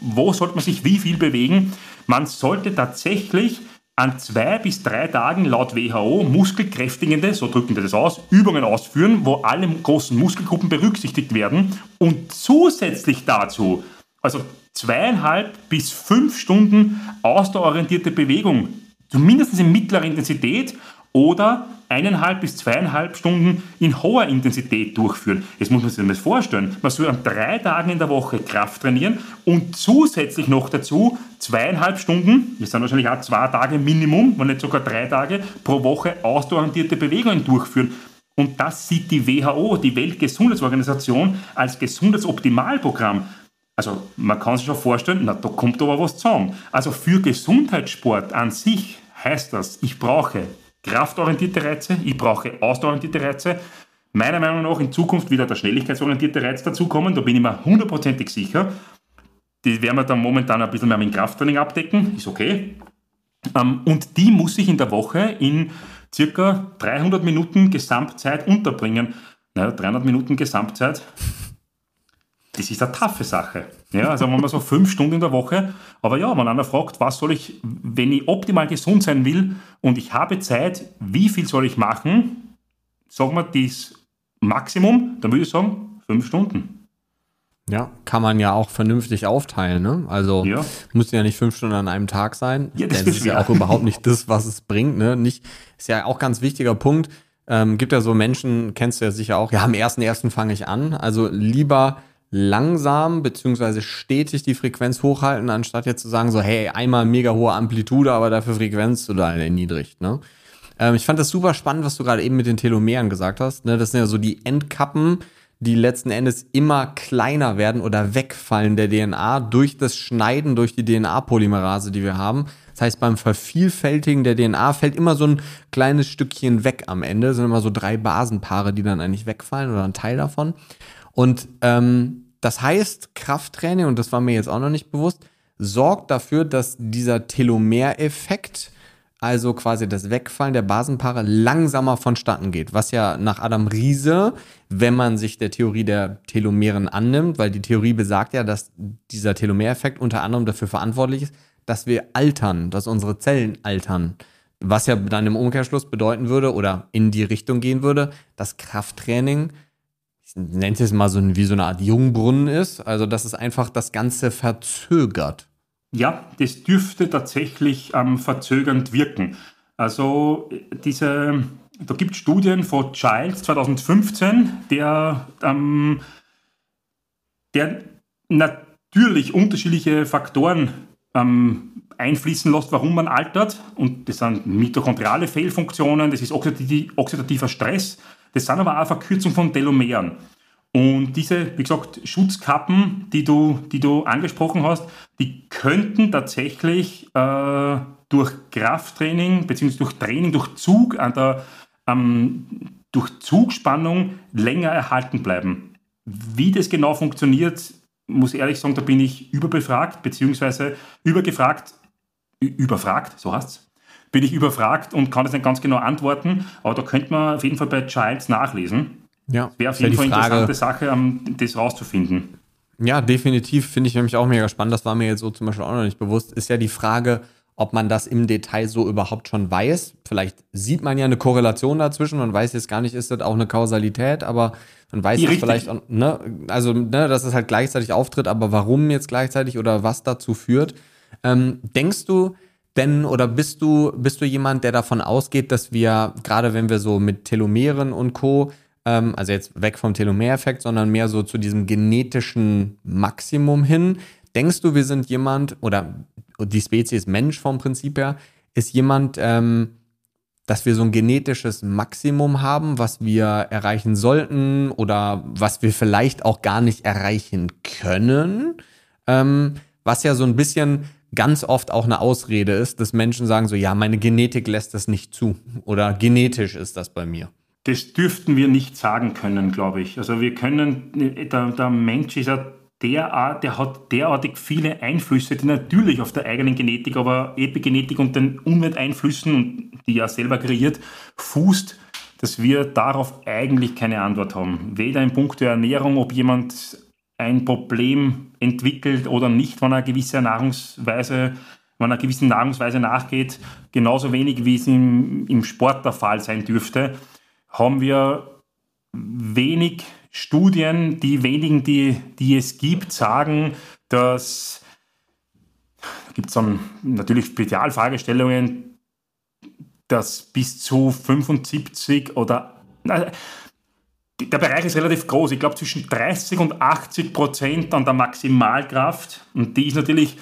wo sollte man sich wie viel bewegen? Man sollte tatsächlich an zwei bis drei Tagen laut WHO muskelkräftigende, so drücken wir das aus, Übungen ausführen, wo alle großen Muskelgruppen berücksichtigt werden. Und zusätzlich dazu, also zweieinhalb bis fünf Stunden ausdauerorientierte Bewegung, zumindest in mittlerer Intensität oder eineinhalb bis zweieinhalb Stunden in hoher Intensität durchführen. Jetzt muss man sich das vorstellen. Man soll an drei Tagen in der Woche Kraft trainieren und zusätzlich noch dazu zweieinhalb Stunden, das sind wahrscheinlich auch zwei Tage Minimum, wenn nicht sogar drei Tage pro Woche ausdauerorientierte Bewegungen durchführen. Und das sieht die WHO, die Weltgesundheitsorganisation, als Gesundheitsoptimalprogramm. Also man kann sich schon vorstellen, na, da kommt aber was zusammen. Also für Gesundheitssport an sich heißt das, ich brauche kraftorientierte Reize, ich brauche ausdauerorientierte Reize. Meiner Meinung nach in Zukunft wieder der schnelligkeitsorientierte Reiz dazukommen, da bin ich mir hundertprozentig sicher. Die werden wir dann momentan ein bisschen mehr mit dem Krafttraining abdecken, ist okay. Ähm, und die muss ich in der Woche in circa 300 Minuten Gesamtzeit unterbringen. Naja, 300 Minuten Gesamtzeit das ist eine taffe Sache. Ja, also wenn man so fünf Stunden in der Woche, aber ja, wenn einer fragt, was soll ich, wenn ich optimal gesund sein will und ich habe Zeit, wie viel soll ich machen? Sagen wir das Maximum, dann würde ich sagen, fünf Stunden. Ja, kann man ja auch vernünftig aufteilen, ne? Also ja. muss ja nicht fünf Stunden an einem Tag sein. Ja, das, das ist ja auch überhaupt nicht das, was es bringt, ne? Nicht, ist ja auch ganz wichtiger Punkt. Ähm, gibt ja so Menschen, kennst du ja sicher auch, ja, am ersten ersten fange ich an. Also lieber langsam beziehungsweise stetig die Frequenz hochhalten, anstatt jetzt zu sagen, so, hey, einmal mega hohe Amplitude, aber dafür Frequenz total erniedrigt, ne? Ähm, ich fand das super spannend, was du gerade eben mit den Telomeren gesagt hast. Ne? Das sind ja so die Endkappen, die letzten Endes immer kleiner werden oder wegfallen der DNA durch das Schneiden durch die DNA-Polymerase, die wir haben. Das heißt, beim Vervielfältigen der DNA fällt immer so ein kleines Stückchen weg am Ende. Das sind immer so drei Basenpaare, die dann eigentlich wegfallen oder ein Teil davon. Und ähm, das heißt, Krafttraining, und das war mir jetzt auch noch nicht bewusst, sorgt dafür, dass dieser Telomereffekt, also quasi das Wegfallen der Basenpaare, langsamer vonstatten geht. Was ja nach Adam Riese, wenn man sich der Theorie der Telomeren annimmt, weil die Theorie besagt ja, dass dieser Telomereffekt unter anderem dafür verantwortlich ist, dass wir altern, dass unsere Zellen altern. Was ja dann im Umkehrschluss bedeuten würde oder in die Richtung gehen würde, dass Krafttraining ich nenne es mal so wie so eine Art Jungbrunnen ist. Also, dass es einfach das Ganze verzögert. Ja, das dürfte tatsächlich ähm, verzögernd wirken. Also, diese, da gibt es Studien von Childs 2015, der, ähm, der natürlich unterschiedliche Faktoren ähm, einfließen lässt, warum man altert. Und das sind mitochondriale Fehlfunktionen, das ist oxidativer Stress, das sind aber auch Verkürzungen von Telomeren. Und diese, wie gesagt, Schutzkappen, die du, die du angesprochen hast, die könnten tatsächlich äh, durch Krafttraining bzw. durch Training, durch Zug an der, am durch Zugspannung länger erhalten bleiben. Wie das genau funktioniert, muss ehrlich sagen, da bin ich überbefragt, beziehungsweise übergefragt, überfragt, so heißt es, bin ich überfragt und kann das nicht ganz genau antworten, aber da könnte man auf jeden Fall bei Childs nachlesen. Ja, wäre auf jeden Fall eine interessante Sache, das rauszufinden. Ja, definitiv finde ich nämlich auch mega spannend. Das war mir jetzt so zum Beispiel auch noch nicht bewusst. Ist ja die Frage, ob man das im Detail so überhaupt schon weiß. Vielleicht sieht man ja eine Korrelation dazwischen. Man weiß jetzt gar nicht, ist das auch eine Kausalität, aber man weiß es vielleicht, auch, ne, also, ne, dass es halt gleichzeitig auftritt, aber warum jetzt gleichzeitig oder was dazu führt. Ähm, denkst du denn oder bist du, bist du jemand, der davon ausgeht, dass wir, gerade wenn wir so mit Telomeren und Co., ähm, also jetzt weg vom Telomereffekt, sondern mehr so zu diesem genetischen Maximum hin, denkst du, wir sind jemand oder die Spezies Mensch vom Prinzip her, ist jemand, ähm, dass wir so ein genetisches Maximum haben, was wir erreichen sollten oder was wir vielleicht auch gar nicht erreichen können, ähm, was ja so ein bisschen ganz oft auch eine Ausrede ist, dass Menschen sagen so, ja, meine Genetik lässt das nicht zu oder genetisch ist das bei mir. Das dürften wir nicht sagen können, glaube ich. Also wir können, der, der Mensch ist ja derart, der hat derartig viele Einflüsse, die natürlich auf der eigenen Genetik, aber Epigenetik und den Umwelteinflüssen, die er selber kreiert, fußt, dass wir darauf eigentlich keine Antwort haben. Weder in puncto Ernährung, ob jemand ein Problem entwickelt oder nicht, wenn er gewisse Nahrungsweise, wenn er gewissen Nahrungsweise nachgeht, genauso wenig wie es im, im Sport der Fall sein dürfte, haben wir wenig Studien, die wenigen, die, die es gibt, sagen, dass da gibt es dann natürlich Spezialfragestellungen, dass bis zu 75 oder der Bereich ist relativ groß. Ich glaube zwischen 30 und 80 Prozent an der Maximalkraft. Und die ist natürlich,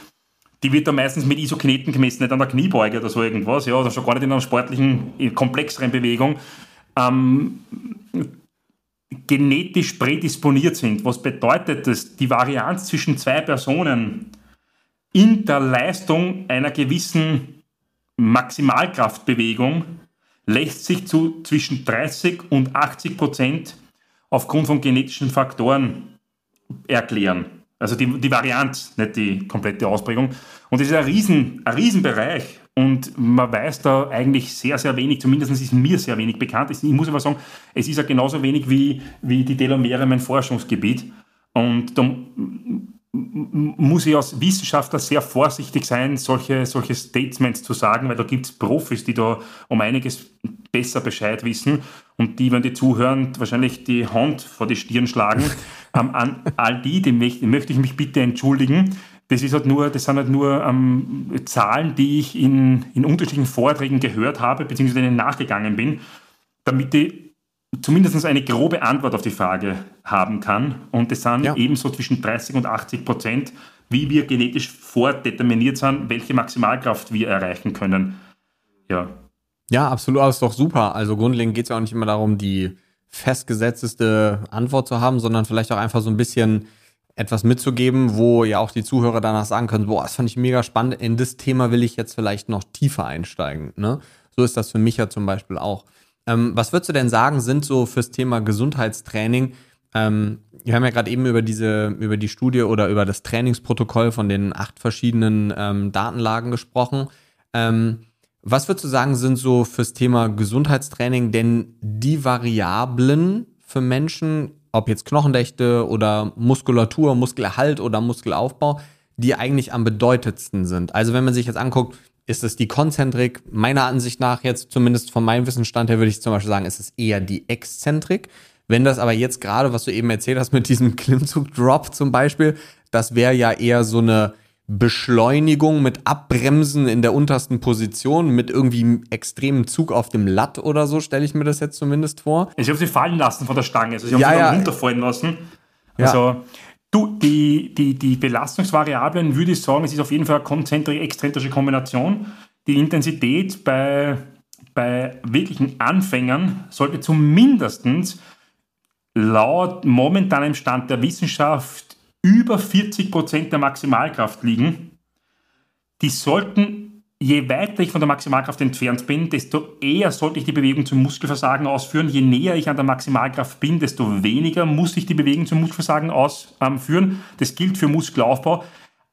die wird dann meistens mit Isokineten gemessen, nicht an der Kniebeuge oder so irgendwas, ja, oder schon gar nicht in einer sportlichen, komplexeren Bewegung. Ähm, genetisch prädisponiert sind. Was bedeutet das? Die Varianz zwischen zwei Personen in der Leistung einer gewissen Maximalkraftbewegung lässt sich zu zwischen 30 und 80 Prozent aufgrund von genetischen Faktoren erklären. Also die, die Varianz, nicht die komplette Ausprägung. Und das ist ein, Riesen, ein Riesenbereich. Und man weiß da eigentlich sehr, sehr wenig, zumindest ist mir sehr wenig bekannt. Ich muss aber sagen, es ist ja genauso wenig wie, wie die Telomere mein Forschungsgebiet. Und da muss ich als Wissenschaftler sehr vorsichtig sein, solche, solche Statements zu sagen, weil da gibt es Profis, die da um einiges besser Bescheid wissen und die, wenn die zuhören, wahrscheinlich die Hand vor die Stirn schlagen. ähm, an all die, die möchte, möchte ich mich bitte entschuldigen. Das, ist halt nur, das sind halt nur ähm, Zahlen, die ich in, in unterschiedlichen Vorträgen gehört habe, beziehungsweise denen nachgegangen bin, damit ich zumindest eine grobe Antwort auf die Frage haben kann. Und das sind ja. ebenso zwischen 30 und 80 Prozent, wie wir genetisch vordeterminiert sind, welche Maximalkraft wir erreichen können. Ja. Ja, absolut, das ist doch super. Also grundlegend geht es ja auch nicht immer darum, die festgesetzteste Antwort zu haben, sondern vielleicht auch einfach so ein bisschen etwas mitzugeben, wo ja auch die Zuhörer danach sagen können, boah, das fand ich mega spannend, in das Thema will ich jetzt vielleicht noch tiefer einsteigen. Ne? So ist das für mich ja zum Beispiel auch. Ähm, was würdest du denn sagen, sind so fürs Thema Gesundheitstraining? Ähm, wir haben ja gerade eben über diese, über die Studie oder über das Trainingsprotokoll von den acht verschiedenen ähm, Datenlagen gesprochen. Ähm, was würdest du sagen, sind so fürs Thema Gesundheitstraining denn die Variablen für Menschen, ob jetzt Knochendächte oder Muskulatur, Muskelerhalt oder Muskelaufbau, die eigentlich am bedeutendsten sind. Also wenn man sich jetzt anguckt, ist es die Konzentrik? Meiner Ansicht nach jetzt, zumindest von meinem Wissensstand her, würde ich zum Beispiel sagen, ist es eher die Exzentrik. Wenn das aber jetzt gerade, was du eben erzählt hast mit diesem Klimmzug-Drop zum Beispiel, das wäre ja eher so eine Beschleunigung mit Abbremsen in der untersten Position, mit irgendwie extremem Zug auf dem Latt oder so, stelle ich mir das jetzt zumindest vor. Sie haben sie fallen lassen von der Stange, also sie haben ja, sie ja. runterfallen lassen. Also, ja. Du, die, die, die Belastungsvariablen würde ich sagen, es ist auf jeden Fall eine konzentrische-exzentrische Kombination. Die Intensität bei, bei wirklichen Anfängern sollte zumindest laut momentanem Stand der Wissenschaft über 40 Prozent der Maximalkraft liegen, die sollten je weiter ich von der Maximalkraft entfernt bin, desto eher sollte ich die Bewegung zum Muskelversagen ausführen. Je näher ich an der Maximalkraft bin, desto weniger muss ich die Bewegung zum Muskelversagen ausführen. Das gilt für Muskelaufbau,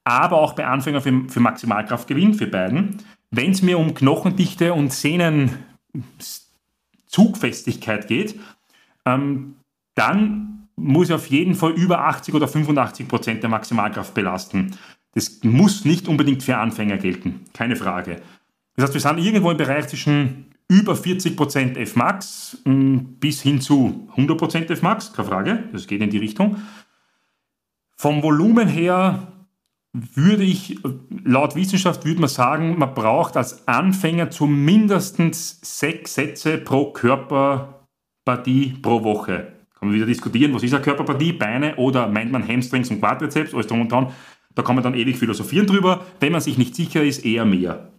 aber auch bei Anfängern für, für Maximalkraftgewinn, für beiden. Wenn es mir um Knochendichte und Sehnenzugfestigkeit geht, ähm, dann muss ich auf jeden Fall über 80 oder 85 Prozent der Maximalkraft belasten. Das muss nicht unbedingt für Anfänger gelten, keine Frage. Das heißt, wir sind irgendwo im Bereich zwischen über 40% Fmax mm, bis hin zu 100% Fmax, keine Frage, das geht in die Richtung. Vom Volumen her würde ich, laut Wissenschaft würde man sagen, man braucht als Anfänger zumindest sechs Sätze pro Körperpartie pro Woche. Kann man wieder diskutieren, was ist eine Körperpartie, Beine oder meint man Hamstrings und Quadrizeps, alles drum und dran. Da kann man dann ewig philosophieren drüber. Wenn man sich nicht sicher ist, eher mehr.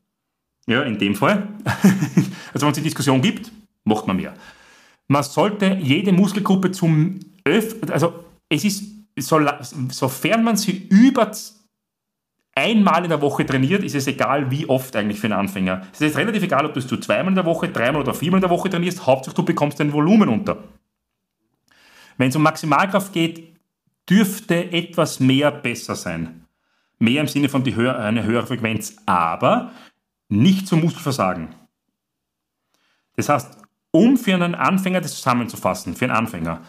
Ja, in dem Fall. also wenn es die Diskussion gibt, macht man mehr. Man sollte jede Muskelgruppe zum Öff, also es ist, so, sofern man sie über einmal in der Woche trainiert, ist es egal, wie oft eigentlich für einen Anfänger. Es ist relativ egal, ob du es zweimal in der Woche, dreimal oder viermal in der Woche trainierst, Hauptsache du bekommst dein Volumen unter. Wenn es um Maximalkraft geht, dürfte etwas mehr besser sein. Mehr im Sinne von die höher, eine höhere Frequenz, aber nicht zum Muskelversagen. Das heißt, um für einen Anfänger das zusammenzufassen, für einen Anfänger,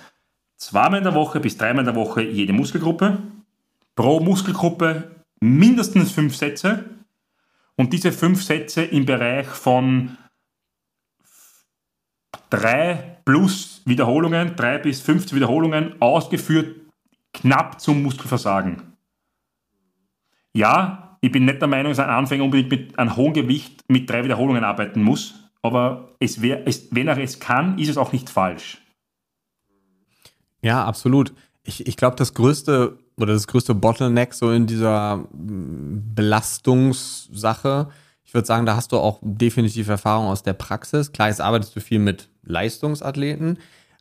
zweimal in der Woche bis dreimal in der Woche jede Muskelgruppe, pro Muskelgruppe mindestens fünf Sätze und diese fünf Sätze im Bereich von drei plus Wiederholungen, drei bis 15 Wiederholungen, ausgeführt knapp zum Muskelversagen. Ja, ich bin nicht der Meinung, dass ein Anfänger unbedingt mit einem hohen Gewicht mit drei Wiederholungen arbeiten muss, aber es wär, es, wenn er es kann, ist es auch nicht falsch. Ja, absolut. Ich, ich glaube, das größte oder das größte Bottleneck so in dieser mm, Belastungssache, ich würde sagen, da hast du auch definitiv Erfahrung aus der Praxis. Klar, jetzt arbeitest du viel mit Leistungsathleten,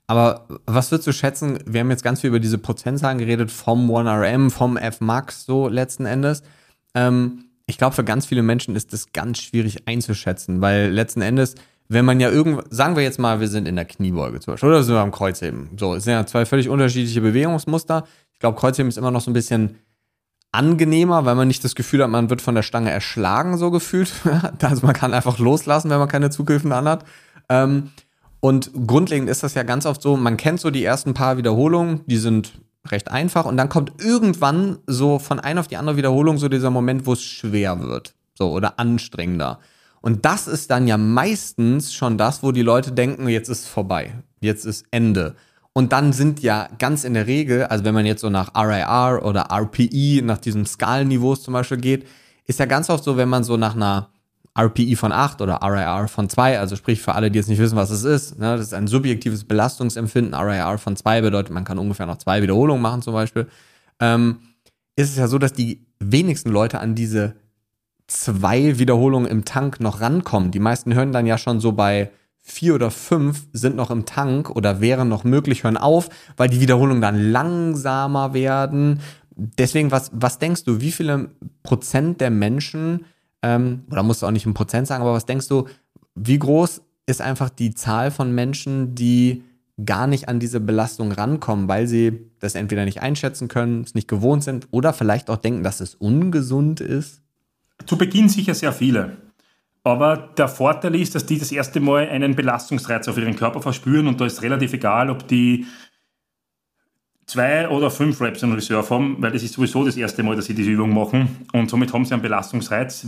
aber was würdest du schätzen? Wir haben jetzt ganz viel über diese Prozentzahlen geredet vom 1RM, vom F-Max, so letzten Endes. Ähm, ich glaube, für ganz viele Menschen ist das ganz schwierig einzuschätzen, weil letzten Endes, wenn man ja irgendwo, sagen wir jetzt mal, wir sind in der Kniebeuge zum Beispiel oder sind wir am Kreuzheben. So, es sind ja zwei völlig unterschiedliche Bewegungsmuster. Ich glaube, Kreuzheben ist immer noch so ein bisschen angenehmer, weil man nicht das Gefühl hat, man wird von der Stange erschlagen, so gefühlt. also man kann einfach loslassen, wenn man keine Zughilfen anhat. Ähm, und grundlegend ist das ja ganz oft so, man kennt so die ersten paar Wiederholungen, die sind recht einfach und dann kommt irgendwann so von einer auf die andere Wiederholung so dieser Moment, wo es schwer wird, so oder anstrengender. Und das ist dann ja meistens schon das, wo die Leute denken, jetzt ist vorbei, jetzt ist Ende. Und dann sind ja ganz in der Regel, also wenn man jetzt so nach RIR oder RPE, nach diesen Skalenniveaus zum Beispiel geht, ist ja ganz oft so, wenn man so nach einer RPI von 8 oder RIR von 2, also sprich für alle, die jetzt nicht wissen, was es ist, ne, das ist ein subjektives Belastungsempfinden. RIR von 2 bedeutet, man kann ungefähr noch zwei Wiederholungen machen zum Beispiel. Ähm, ist es ja so, dass die wenigsten Leute an diese zwei Wiederholungen im Tank noch rankommen. Die meisten hören dann ja schon so bei vier oder fünf sind noch im Tank oder wären noch möglich, hören auf, weil die Wiederholungen dann langsamer werden. Deswegen, was, was denkst du, wie viele Prozent der Menschen ähm, oder musst du auch nicht im Prozent sagen, aber was denkst du, wie groß ist einfach die Zahl von Menschen, die gar nicht an diese Belastung rankommen, weil sie das entweder nicht einschätzen können, es nicht gewohnt sind oder vielleicht auch denken, dass es ungesund ist? Zu Beginn sicher sehr viele. Aber der Vorteil ist, dass die das erste Mal einen Belastungsreiz auf ihren Körper verspüren und da ist relativ egal, ob die zwei oder fünf Reps in Reserve haben, weil das ist sowieso das erste Mal, dass sie diese Übung machen und somit haben sie einen Belastungsreiz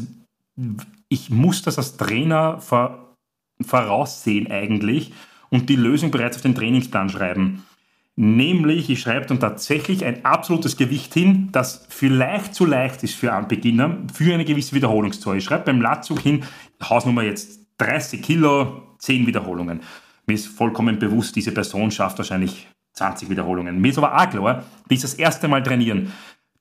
ich muss das als Trainer vor, voraussehen eigentlich und die Lösung bereits auf den Trainingsplan schreiben. Nämlich, ich schreibe dann tatsächlich ein absolutes Gewicht hin, das vielleicht zu leicht ist für einen Beginner, für eine gewisse Wiederholungszahl. Ich schreibe beim Latzug hin, Hausnummer jetzt 30 Kilo, 10 Wiederholungen. Mir ist vollkommen bewusst, diese Person schafft wahrscheinlich 20 Wiederholungen. Mir ist aber auch klar, die ist das erste Mal trainieren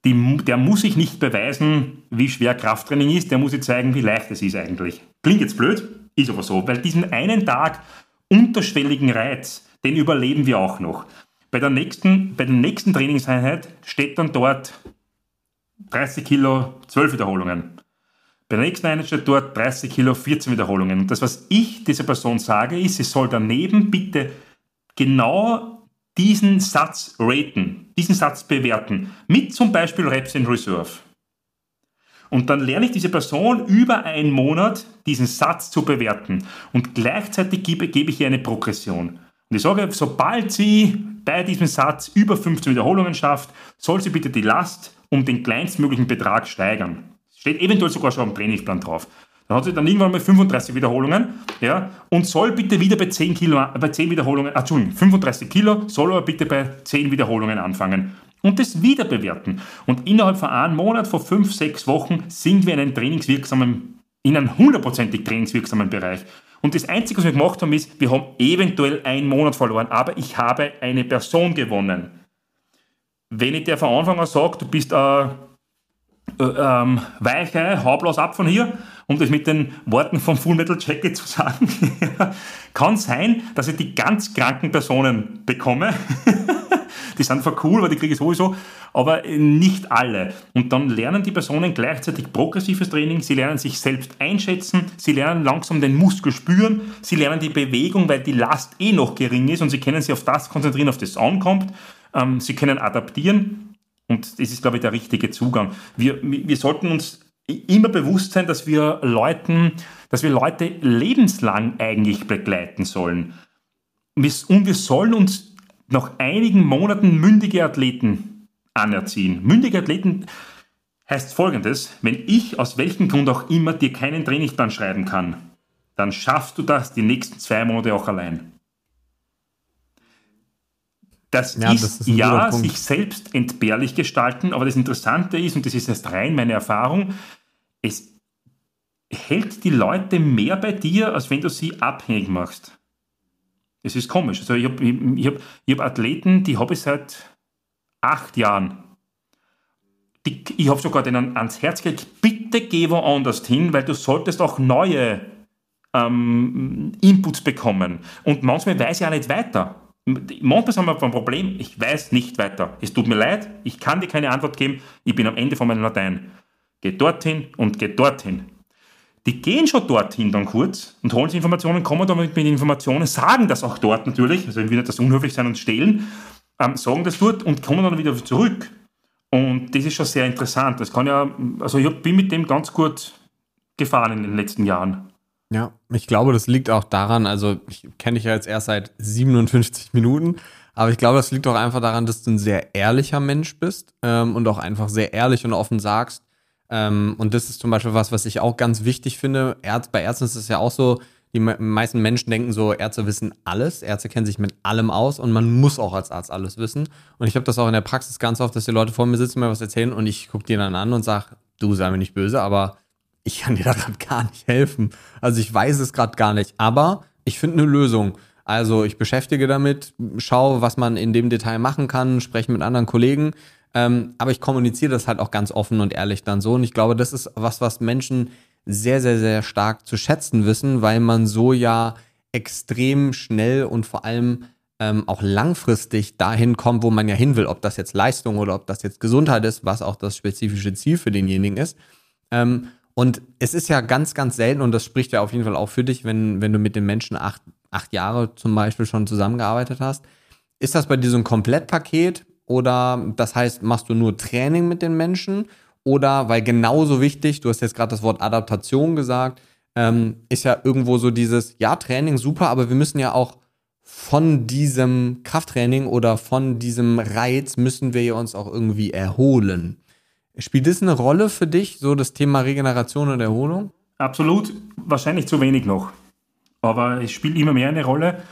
die, der muss sich nicht beweisen, wie schwer Krafttraining ist, der muss sich zeigen, wie leicht es ist eigentlich. Klingt jetzt blöd, ist aber so, weil diesen einen Tag unterschwelligen Reiz, den überleben wir auch noch. Bei der nächsten, bei der nächsten Trainingseinheit steht dann dort 30 Kilo, 12 Wiederholungen. Bei der nächsten Einheit steht dort 30 Kilo, 14 Wiederholungen. Und das, was ich dieser Person sage, ist, sie soll daneben bitte genau diesen Satz raten, diesen Satz bewerten, mit zum Beispiel Reps in Reserve. Und dann lerne ich diese Person über einen Monat diesen Satz zu bewerten. Und gleichzeitig gebe, gebe ich ihr eine Progression. Und ich sage, sobald sie bei diesem Satz über 15 Wiederholungen schafft, soll sie bitte die Last um den kleinstmöglichen Betrag steigern. Steht eventuell sogar schon am Trainingsplan drauf. Dann hat sie dann irgendwann mal 35 Wiederholungen ja, und soll bitte wieder bei 10, Kilo, bei 10 Wiederholungen, ah, Entschuldigung, 35 Kilo, soll aber bitte bei 10 Wiederholungen anfangen und das wieder bewerten. Und innerhalb von einem Monat, von 5, 6 Wochen sind wir in einem trainingswirksamen, in einem hundertprozentig trainingswirksamen Bereich. Und das Einzige, was wir gemacht haben, ist, wir haben eventuell einen Monat verloren, aber ich habe eine Person gewonnen. Wenn ich dir von Anfang an sage, du bist äh, äh, ähm, weiche, haarblaus ab von hier, um das mit den Worten vom Full Metal Jacket zu sagen, kann sein, dass ich die ganz kranken Personen bekomme. die sind zwar cool, weil die kriege ich sowieso, aber nicht alle. Und dann lernen die Personen gleichzeitig progressives Training, sie lernen sich selbst einschätzen, sie lernen langsam den Muskel spüren, sie lernen die Bewegung, weil die Last eh noch gering ist und sie können sich auf das konzentrieren, auf das ankommt. Ähm, sie können adaptieren und das ist, glaube ich, der richtige Zugang. Wir, wir sollten uns immer bewusst sein, dass wir Leuten, dass wir Leute lebenslang eigentlich begleiten sollen. Und wir sollen uns nach einigen Monaten mündige Athleten anerziehen. Mündige Athleten heißt folgendes, wenn ich aus welchem Grund auch immer dir keinen Trainingsplan schreiben kann, dann schaffst du das die nächsten zwei Monate auch allein. Das ja, ist, das ist ja sich selbst entbehrlich gestalten, aber das Interessante ist, und das ist erst rein meine Erfahrung, es hält die Leute mehr bei dir, als wenn du sie abhängig machst. Es ist komisch. Also ich habe ich hab, ich hab Athleten, die habe ich seit acht Jahren. Die, ich habe sogar denen ans Herz gelegt, bitte geh woanders hin, weil du solltest auch neue ähm, Inputs bekommen. Und manchmal weiß ich auch nicht weiter. Manchmal haben wir ein Problem, ich weiß nicht weiter. Es tut mir leid, ich kann dir keine Antwort geben, ich bin am Ende von meinem Latein. Geh dorthin und geh dorthin. Die gehen schon dorthin dann kurz und holen sich Informationen, kommen damit mit Informationen, sagen das auch dort natürlich, also ich will nicht das unhöflich sein und stehlen, ähm, sagen das dort und kommen dann wieder zurück. Und das ist schon sehr interessant. Das kann ja, also ich bin mit dem ganz gut gefahren in den letzten Jahren. Ja, ich glaube, das liegt auch daran, also ich kenne dich ja jetzt erst seit 57 Minuten, aber ich glaube, das liegt auch einfach daran, dass du ein sehr ehrlicher Mensch bist ähm, und auch einfach sehr ehrlich und offen sagst. Ähm, und das ist zum Beispiel was, was ich auch ganz wichtig finde. Ärz bei Ärzten ist es ja auch so, die meisten Menschen denken so, Ärzte wissen alles, Ärzte kennen sich mit allem aus und man muss auch als Arzt alles wissen. Und ich habe das auch in der Praxis ganz oft, dass die Leute vor mir sitzen, mir was erzählen und ich gucke die dann an und sage, du sei mir nicht böse, aber ich kann dir da gerade gar nicht helfen. Also ich weiß es gerade gar nicht, aber ich finde eine Lösung. Also ich beschäftige damit, schaue, was man in dem Detail machen kann, spreche mit anderen Kollegen. Ähm, aber ich kommuniziere das halt auch ganz offen und ehrlich dann so. Und ich glaube, das ist was, was Menschen sehr, sehr, sehr stark zu schätzen wissen, weil man so ja extrem schnell und vor allem ähm, auch langfristig dahin kommt, wo man ja hin will. Ob das jetzt Leistung oder ob das jetzt Gesundheit ist, was auch das spezifische Ziel für denjenigen ist. Ähm, und es ist ja ganz, ganz selten, und das spricht ja auf jeden Fall auch für dich, wenn, wenn du mit den Menschen acht, acht Jahre zum Beispiel schon zusammengearbeitet hast. Ist das bei dir so ein Komplettpaket oder das heißt, machst du nur Training mit den Menschen? Oder weil genauso wichtig, du hast jetzt gerade das Wort Adaptation gesagt, ähm, ist ja irgendwo so dieses, ja, Training super, aber wir müssen ja auch von diesem Krafttraining oder von diesem Reiz müssen wir uns auch irgendwie erholen. Spielt das eine Rolle für dich, so das Thema Regeneration und Erholung? Absolut, wahrscheinlich zu wenig noch. Aber es spielt immer mehr eine Rolle.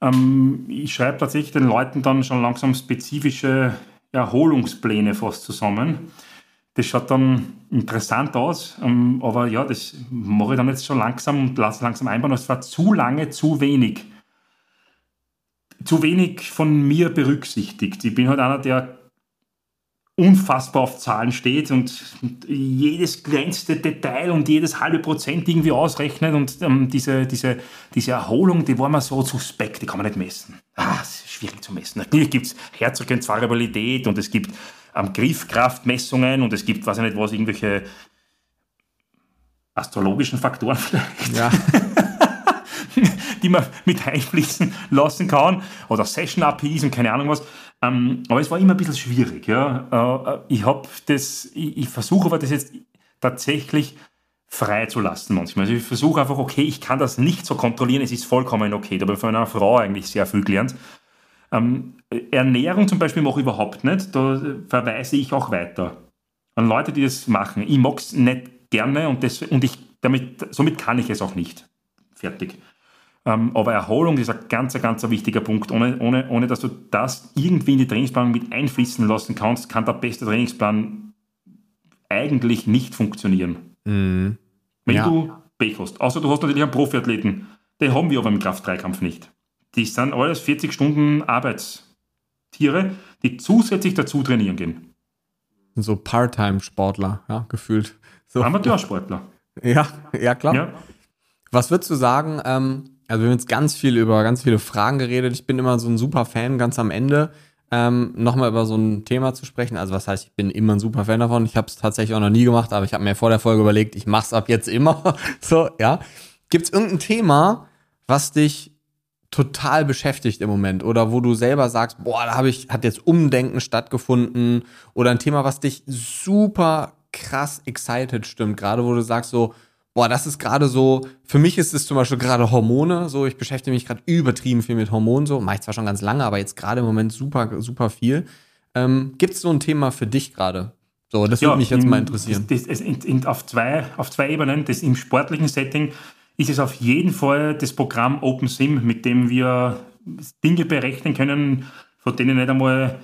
Ähm, ich schreibe tatsächlich den Leuten dann schon langsam spezifische Erholungspläne fast zusammen. Das schaut dann interessant aus, ähm, aber ja, das mache ich dann jetzt schon langsam und lasse langsam einbauen. Es war zu lange zu wenig. Zu wenig von mir berücksichtigt. Ich bin halt einer, der unfassbar auf Zahlen steht und, jedes kleinste Detail und jedes halbe Prozent irgendwie ausrechnet und ähm, diese, diese, diese Erholung, die war mir so suspekt, die kann man nicht messen. Ah, das ist schwierig zu messen. Natürlich gibt es Herzogenzvariabilität und es gibt ähm, Griffkraftmessungen und es gibt, weiß ich nicht was, irgendwelche astrologischen Faktoren vielleicht. Ja. die man mit einfließen lassen kann. Oder Session-APIs und keine Ahnung was. Ähm, aber es war immer ein bisschen schwierig. Ja. Äh, ich habe das, ich, ich versuche aber das jetzt tatsächlich frei zu lassen manchmal. Also ich versuche einfach, okay, ich kann das nicht so kontrollieren, es ist vollkommen okay. Da habe ich von einer Frau eigentlich sehr viel gelernt. Ähm, Ernährung zum Beispiel mache ich überhaupt nicht, da verweise ich auch weiter an Leute, die das machen. Ich mag es nicht gerne und, das, und ich, damit, somit kann ich es auch nicht. Fertig. Ähm, aber Erholung ist ein ganz, ganz wichtiger Punkt. Ohne, ohne, ohne dass du das irgendwie in die Trainingsplanung mit einfließen lassen kannst, kann der beste Trainingsplan eigentlich nicht funktionieren. Mhm. Wenn ja. du Pech hast. Außer du hast natürlich einen Profiathleten. Den haben wir aber im Kraft-3-Kampf nicht. Die sind alles 40 Stunden Arbeitstiere, die zusätzlich dazu trainieren gehen. So Part-Time-Sportler, ja, gefühlt. So. Amateursportler. Ja, ja, klar. Ja. Was würdest du sagen, ähm, also wir haben jetzt ganz viel über ganz viele Fragen geredet. Ich bin immer so ein super Fan, ganz am Ende ähm, nochmal über so ein Thema zu sprechen. Also was heißt, ich bin immer ein super Fan davon. Ich habe es tatsächlich auch noch nie gemacht, aber ich habe mir vor der Folge überlegt, ich mache es ab jetzt immer. so, ja. Gibt es irgendein Thema, was dich total beschäftigt im Moment oder wo du selber sagst, boah, da habe ich, hat jetzt Umdenken stattgefunden oder ein Thema, was dich super krass excited stimmt, gerade wo du sagst so, boah, das ist gerade so, für mich ist es zum Beispiel gerade Hormone, so, ich beschäftige mich gerade übertrieben viel mit Hormonen, so, mache ich zwar schon ganz lange, aber jetzt gerade im Moment super, super viel. Ähm, Gibt es so ein Thema für dich gerade? So, das ja, würde mich jetzt im, mal interessieren. Das, das, in, in, auf, zwei, auf zwei Ebenen. Das im sportlichen Setting ist es auf jeden Fall das Programm OpenSim, mit dem wir Dinge berechnen können, von denen ich nicht einmal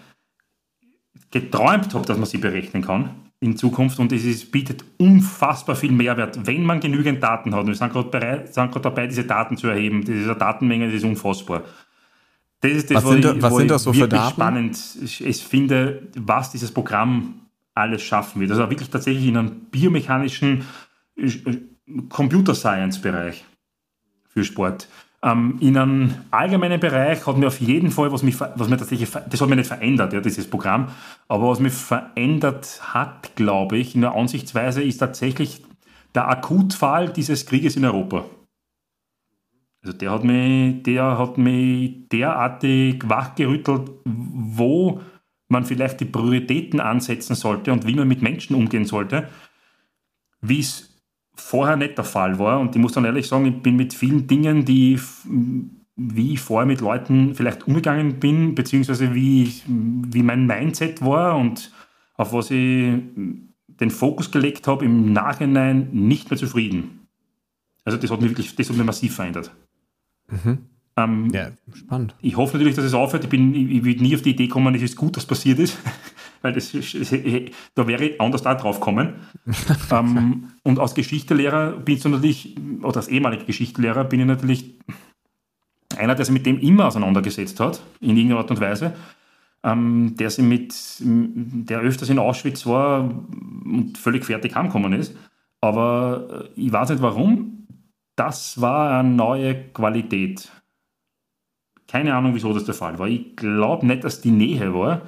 geträumt habe, dass man sie berechnen kann in Zukunft und es ist, bietet unfassbar viel Mehrwert, wenn man genügend Daten hat. Und wir sind gerade dabei, diese Daten zu erheben. Diese Datenmenge das ist unfassbar. Das ist das, was, sind, ich, was sind das so für Daten? spannend ich finde, was dieses Programm alles schaffen wird. Also wirklich tatsächlich in einem biomechanischen äh, Computer Science Bereich für Sport. Ähm, in einem allgemeinen Bereich hat mir auf jeden Fall, was mich, was mir tatsächlich, das hat mich nicht verändert, ja, dieses Programm, aber was mich verändert hat, glaube ich, in der Ansichtsweise, ist tatsächlich der Akutfall dieses Krieges in Europa. Also der hat mich, der hat mich derartig wachgerüttelt, wo man vielleicht die Prioritäten ansetzen sollte und wie man mit Menschen umgehen sollte, wie es vorher nicht der Fall war. Und ich muss dann ehrlich sagen, ich bin mit vielen Dingen, die wie ich vorher mit Leuten vielleicht umgegangen bin, beziehungsweise wie, wie mein Mindset war und auf was ich den Fokus gelegt habe, im Nachhinein nicht mehr zufrieden. Also das hat mich wirklich, das hat mich massiv verändert. Mhm. Ähm, ja, spannend. Ich hoffe natürlich, dass es aufhört. Ich, bin, ich, ich würde nie auf die Idee kommen, es ist gut, dass passiert ist, weil das, da wäre ich anders da drauf kommen. ähm, und als Geschichtelehrer bin ich natürlich, oder als ehemaliger Geschichtelehrer bin ich natürlich einer, der sich mit dem immer auseinandergesetzt hat, in irgendeiner Art und Weise, ähm, der sich mit, der öfters in Auschwitz war und völlig fertig heimgekommen ist. Aber äh, ich weiß nicht warum, das war eine neue Qualität keine Ahnung, wieso das der Fall war. Ich glaube nicht, dass die Nähe war,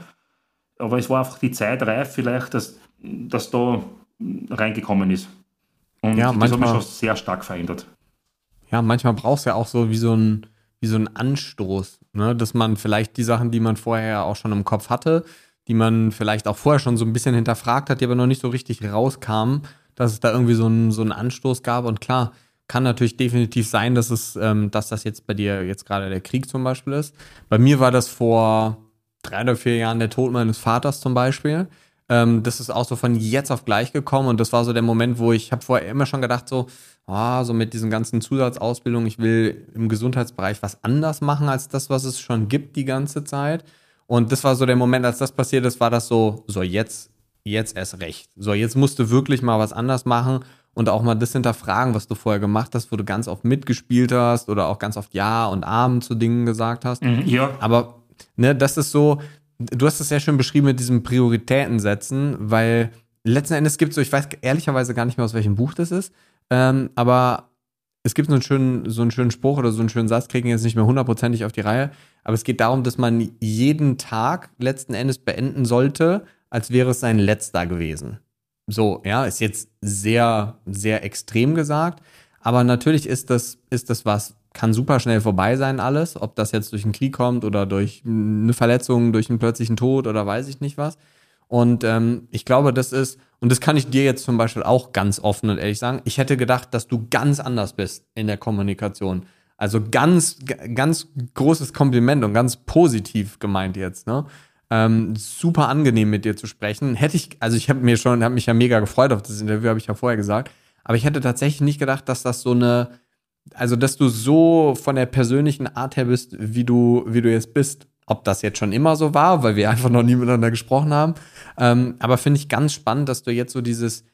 aber es war einfach die Zeit reif, vielleicht, dass, dass da reingekommen ist. Und ja, das manchmal, hat mich schon sehr stark verändert. Ja, manchmal braucht es ja auch so wie so ein, wie so ein Anstoß, ne? dass man vielleicht die Sachen, die man vorher auch schon im Kopf hatte, die man vielleicht auch vorher schon so ein bisschen hinterfragt hat, die aber noch nicht so richtig rauskamen, dass es da irgendwie so einen, so einen Anstoß gab. Und klar, kann natürlich definitiv sein, dass es, ähm, dass das jetzt bei dir jetzt gerade der Krieg zum Beispiel ist. Bei mir war das vor drei oder vier Jahren der Tod meines Vaters zum Beispiel. Ähm, das ist auch so von jetzt auf gleich gekommen und das war so der Moment, wo ich habe vorher immer schon gedacht so, ah, so mit diesen ganzen Zusatzausbildungen, ich will im Gesundheitsbereich was anders machen als das, was es schon gibt die ganze Zeit. Und das war so der Moment, als das passiert ist, war das so, so jetzt, jetzt erst recht. So, jetzt musst du wirklich mal was anders machen und auch mal das hinterfragen, was du vorher gemacht hast, wo du ganz oft mitgespielt hast oder auch ganz oft Ja und Abend zu Dingen gesagt hast. Mhm, ja. Aber ne, das ist so, du hast es sehr schön beschrieben mit diesem Prioritäten setzen, weil letzten Endes gibt es so, ich weiß ehrlicherweise gar nicht mehr, aus welchem Buch das ist, ähm, aber es gibt so einen, schönen, so einen schönen Spruch oder so einen schönen Satz, kriegen jetzt nicht mehr hundertprozentig auf die Reihe, aber es geht darum, dass man jeden Tag letzten Endes beenden sollte, als wäre es sein letzter gewesen. So, ja, ist jetzt sehr, sehr extrem gesagt. Aber natürlich ist das, ist das was, kann super schnell vorbei sein, alles. Ob das jetzt durch einen Krieg kommt oder durch eine Verletzung, durch einen plötzlichen Tod oder weiß ich nicht was. Und ähm, ich glaube, das ist, und das kann ich dir jetzt zum Beispiel auch ganz offen und ehrlich sagen, ich hätte gedacht, dass du ganz anders bist in der Kommunikation. Also ganz, ganz großes Kompliment und ganz positiv gemeint jetzt, ne? Ähm, super angenehm mit dir zu sprechen. Hätte ich, also ich habe mir schon, habe mich ja mega gefreut auf das Interview, habe ich ja vorher gesagt. Aber ich hätte tatsächlich nicht gedacht, dass das so eine, also dass du so von der persönlichen Art her bist, wie du, wie du jetzt bist. Ob das jetzt schon immer so war, weil wir einfach noch nie miteinander gesprochen haben. Ähm, aber finde ich ganz spannend, dass du jetzt so dieses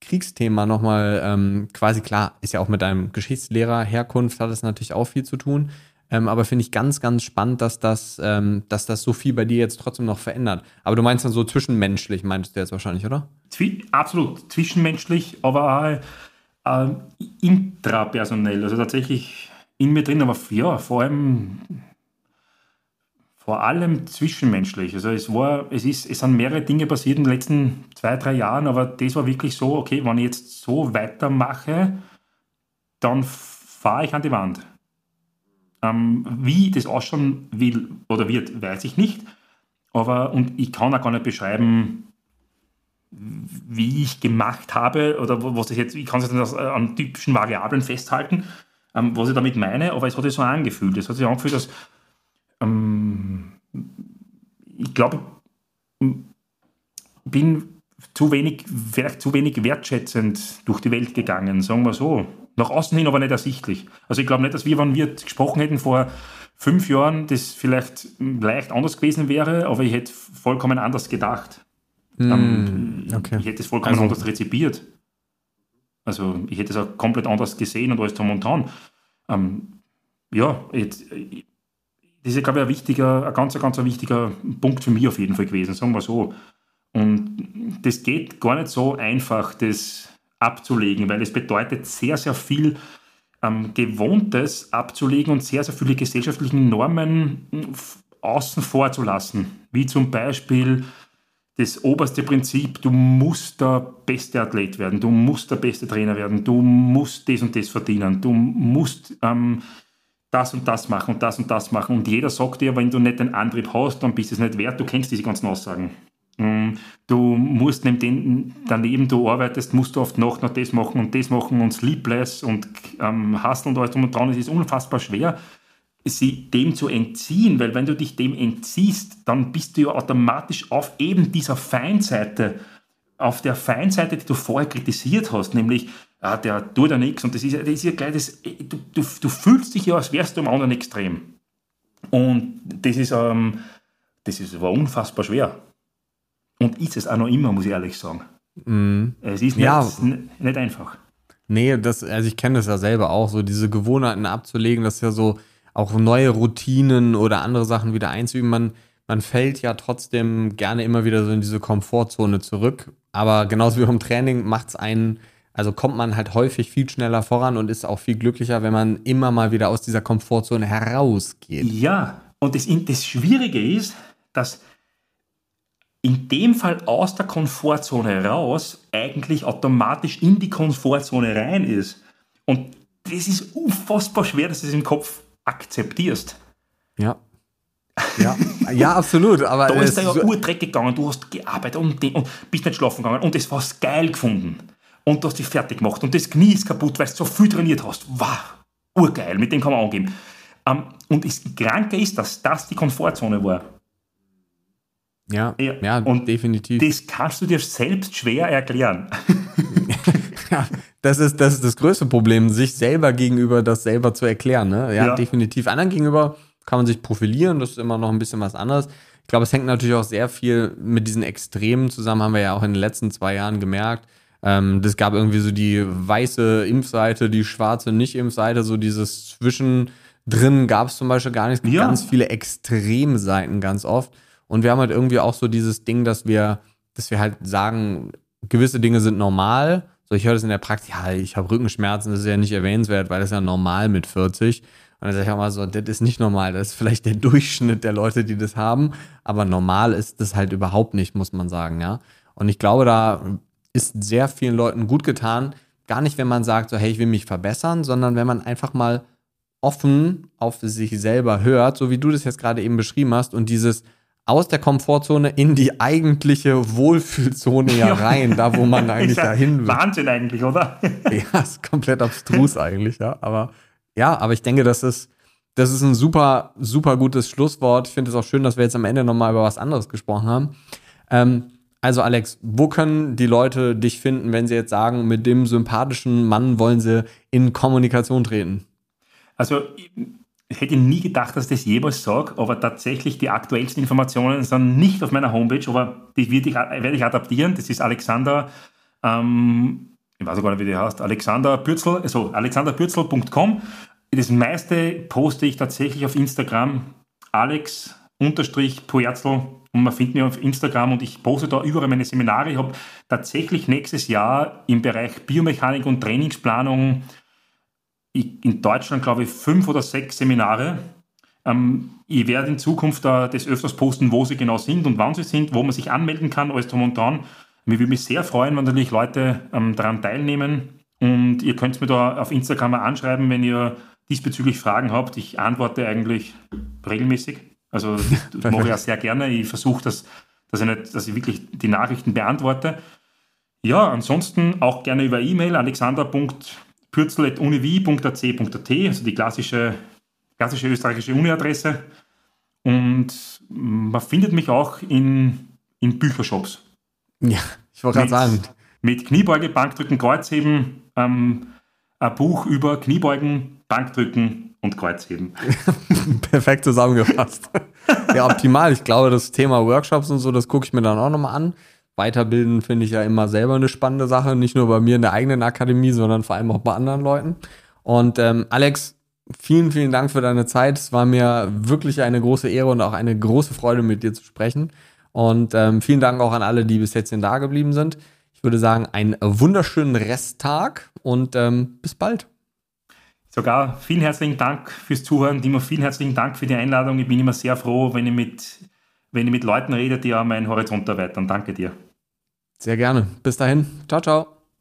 Kriegsthema nochmal ähm, quasi klar, ist ja auch mit deinem Geschichtslehrer Herkunft hat es natürlich auch viel zu tun. Ähm, aber finde ich ganz, ganz spannend, dass das, ähm, dass das so viel bei dir jetzt trotzdem noch verändert. Aber du meinst dann so zwischenmenschlich, meintest du jetzt wahrscheinlich, oder? Absolut, zwischenmenschlich, aber auch äh, intrapersonell, also tatsächlich in mir drin, aber ja, vor allem vor allem zwischenmenschlich. Also es war, es ist, es sind mehrere Dinge passiert in den letzten zwei, drei Jahren, aber das war wirklich so, okay, wenn ich jetzt so weitermache, dann fahre ich an die Wand. Ähm, wie das ausschauen will oder wird, weiß ich nicht. Aber, und ich kann auch gar nicht beschreiben, wie ich gemacht habe oder was ich jetzt, ich kann es jetzt an typischen Variablen festhalten, ähm, was ich damit meine, aber es hat sich so angefühlt. Es hat sich angefühlt, dass ähm, ich glaube, bin zu wenig, zu wenig wertschätzend durch die Welt gegangen, sagen wir so. Nach außen hin aber nicht ersichtlich. Also ich glaube nicht, dass wir, wenn wir gesprochen hätten vor fünf Jahren, das vielleicht leicht anders gewesen wäre, aber ich hätte vollkommen anders gedacht. Mm, okay. Ich hätte es vollkommen also, anders rezipiert. Also ich hätte es auch komplett anders gesehen und alles drum und dran. Ähm, ja, jetzt, das ist, glaube ich, ein wichtiger, ein ganz, ganz ein wichtiger Punkt für mich auf jeden Fall gewesen, sagen wir so. Und das geht gar nicht so einfach, das abzulegen, weil es bedeutet sehr, sehr viel ähm, Gewohntes abzulegen und sehr, sehr viele gesellschaftliche Normen außen vor zu lassen. Wie zum Beispiel das oberste Prinzip, du musst der beste Athlet werden, du musst der beste Trainer werden, du musst das und das verdienen, du musst ähm, das und das machen und das und das machen. Und jeder sagt dir, wenn du nicht den Antrieb hast, dann bist du es nicht wert. Du kennst diese ganzen Aussagen. Mm, du musst neben dem, daneben du arbeitest, musst du oft noch, noch das machen und das machen und sleepless und ähm, hast und alles drum und dran. Es ist unfassbar schwer, sie dem zu entziehen, weil wenn du dich dem entziehst, dann bist du ja automatisch auf eben dieser Feindseite, auf der Feindseite, die du vorher kritisiert hast, nämlich ah, der tut ja nichts. Und das ist, das ist ja gleich das, du, du, du fühlst dich ja, als wärst du im anderen Extrem. Und das ist, ähm, das ist aber unfassbar schwer. Und ist es auch noch immer, muss ich ehrlich sagen. Mm. Es ist nicht, ja. nicht einfach. Nee, das, also ich kenne das ja selber auch, so diese Gewohnheiten abzulegen, das ist ja so, auch neue Routinen oder andere Sachen wieder einzuüben. Man, man fällt ja trotzdem gerne immer wieder so in diese Komfortzone zurück. Aber genauso wie beim Training macht es einen also kommt man halt häufig viel schneller voran und ist auch viel glücklicher, wenn man immer mal wieder aus dieser Komfortzone herausgeht. Ja, und das, das Schwierige ist, dass in dem Fall aus der Komfortzone raus eigentlich automatisch in die Komfortzone rein ist. Und das ist unfassbar schwer, dass du es im Kopf akzeptierst. Ja. Ja, ja, absolut. Aber da ist da ja so Urdreck gegangen, du hast gearbeitet und, und bist nicht schlafen gegangen und das war geil gefunden und du hast dich fertig gemacht und das Knie ist kaputt, weil du so viel trainiert hast. Wow, urgeil, mit dem kann man angeben. Um, und das Kranke ist, dass das die Komfortzone war. Ja, ja, ja und definitiv. Das kannst du dir selbst schwer erklären. ja, das ist, das ist das größte Problem, sich selber gegenüber das selber zu erklären. Ne? Ja, ja, definitiv. Anderen gegenüber kann man sich profilieren, das ist immer noch ein bisschen was anderes. Ich glaube, es hängt natürlich auch sehr viel mit diesen Extremen zusammen, haben wir ja auch in den letzten zwei Jahren gemerkt. Ähm, das gab irgendwie so die weiße Impfseite, die schwarze Nicht-Impfseite, so dieses Zwischendrin gab es zum Beispiel gar nicht. Ja. Ganz viele Extremseiten ganz oft. Und wir haben halt irgendwie auch so dieses Ding, dass wir, dass wir halt sagen, gewisse Dinge sind normal. So, ich höre das in der Praxis, ja, ich habe Rückenschmerzen, das ist ja nicht erwähnenswert, weil das ist ja normal mit 40. Und dann sage ich auch mal so, das ist nicht normal, das ist vielleicht der Durchschnitt der Leute, die das haben, aber normal ist das halt überhaupt nicht, muss man sagen, ja. Und ich glaube, da ist sehr vielen Leuten gut getan. Gar nicht, wenn man sagt, so, hey, ich will mich verbessern, sondern wenn man einfach mal offen auf sich selber hört, so wie du das jetzt gerade eben beschrieben hast und dieses aus der Komfortzone in die eigentliche Wohlfühlzone ja rein, da wo man eigentlich ja dahin will. Wahnsinn eigentlich, oder? ja, ist komplett abstrus eigentlich, ja. Aber ja, aber ich denke, das ist, das ist ein super, super gutes Schlusswort. Ich finde es auch schön, dass wir jetzt am Ende nochmal über was anderes gesprochen haben. Ähm, also Alex, wo können die Leute dich finden, wenn sie jetzt sagen, mit dem sympathischen Mann wollen sie in Kommunikation treten? Also ich hätte nie gedacht, dass ich das jemals sage, aber tatsächlich die aktuellsten Informationen sind nicht auf meiner Homepage, aber die werde ich, werde ich adaptieren. Das ist Alexander, ähm, ich weiß gar nicht, wie die heißt, Alexander Bürzel, also alexanderbürzel.com. Das meiste poste ich tatsächlich auf Instagram, alex-puerzel und man findet mich auf Instagram und ich poste da überall meine Seminare. Ich habe tatsächlich nächstes Jahr im Bereich Biomechanik und Trainingsplanung in Deutschland, glaube ich, fünf oder sechs Seminare. Ähm, ich werde in Zukunft da das öfters posten, wo sie genau sind und wann sie sind, wo man sich anmelden kann, alles drum und dran. Mir würde mich sehr freuen, wenn natürlich Leute ähm, daran teilnehmen. Und ihr könnt mir da auf Instagram anschreiben, wenn ihr diesbezüglich Fragen habt. Ich antworte eigentlich regelmäßig. Also das mache ich auch sehr gerne. Ich versuche, dass, dass, ich nicht, dass ich wirklich die Nachrichten beantworte. Ja, ansonsten auch gerne über E-Mail alexander.pürzel.univi.ac.at, also die klassische, klassische österreichische Uni-Adresse. Und man findet mich auch in, in Büchershops. Ja, ich wollte gerade sagen. Mit Kniebeuge, Bankdrücken, Kreuzheben, ähm, ein Buch über Kniebeugen, Bankdrücken und Kreuzheben. Perfekt zusammengefasst. ja, optimal. Ich glaube, das Thema Workshops und so, das gucke ich mir dann auch nochmal an. Weiterbilden finde ich ja immer selber eine spannende Sache, nicht nur bei mir in der eigenen Akademie, sondern vor allem auch bei anderen Leuten. Und ähm, Alex, vielen, vielen Dank für deine Zeit. Es war mir wirklich eine große Ehre und auch eine große Freude, mit dir zu sprechen. Und ähm, vielen Dank auch an alle, die bis jetzt da geblieben sind. Ich würde sagen, einen wunderschönen Resttag und ähm, bis bald. Sogar vielen herzlichen Dank fürs Zuhören, Timo. Vielen herzlichen Dank für die Einladung. Ich bin immer sehr froh, wenn ich mit, wenn ich mit Leuten rede, die auch meinen Horizont erweitern. Danke dir. Sehr gerne. Bis dahin. Ciao, ciao.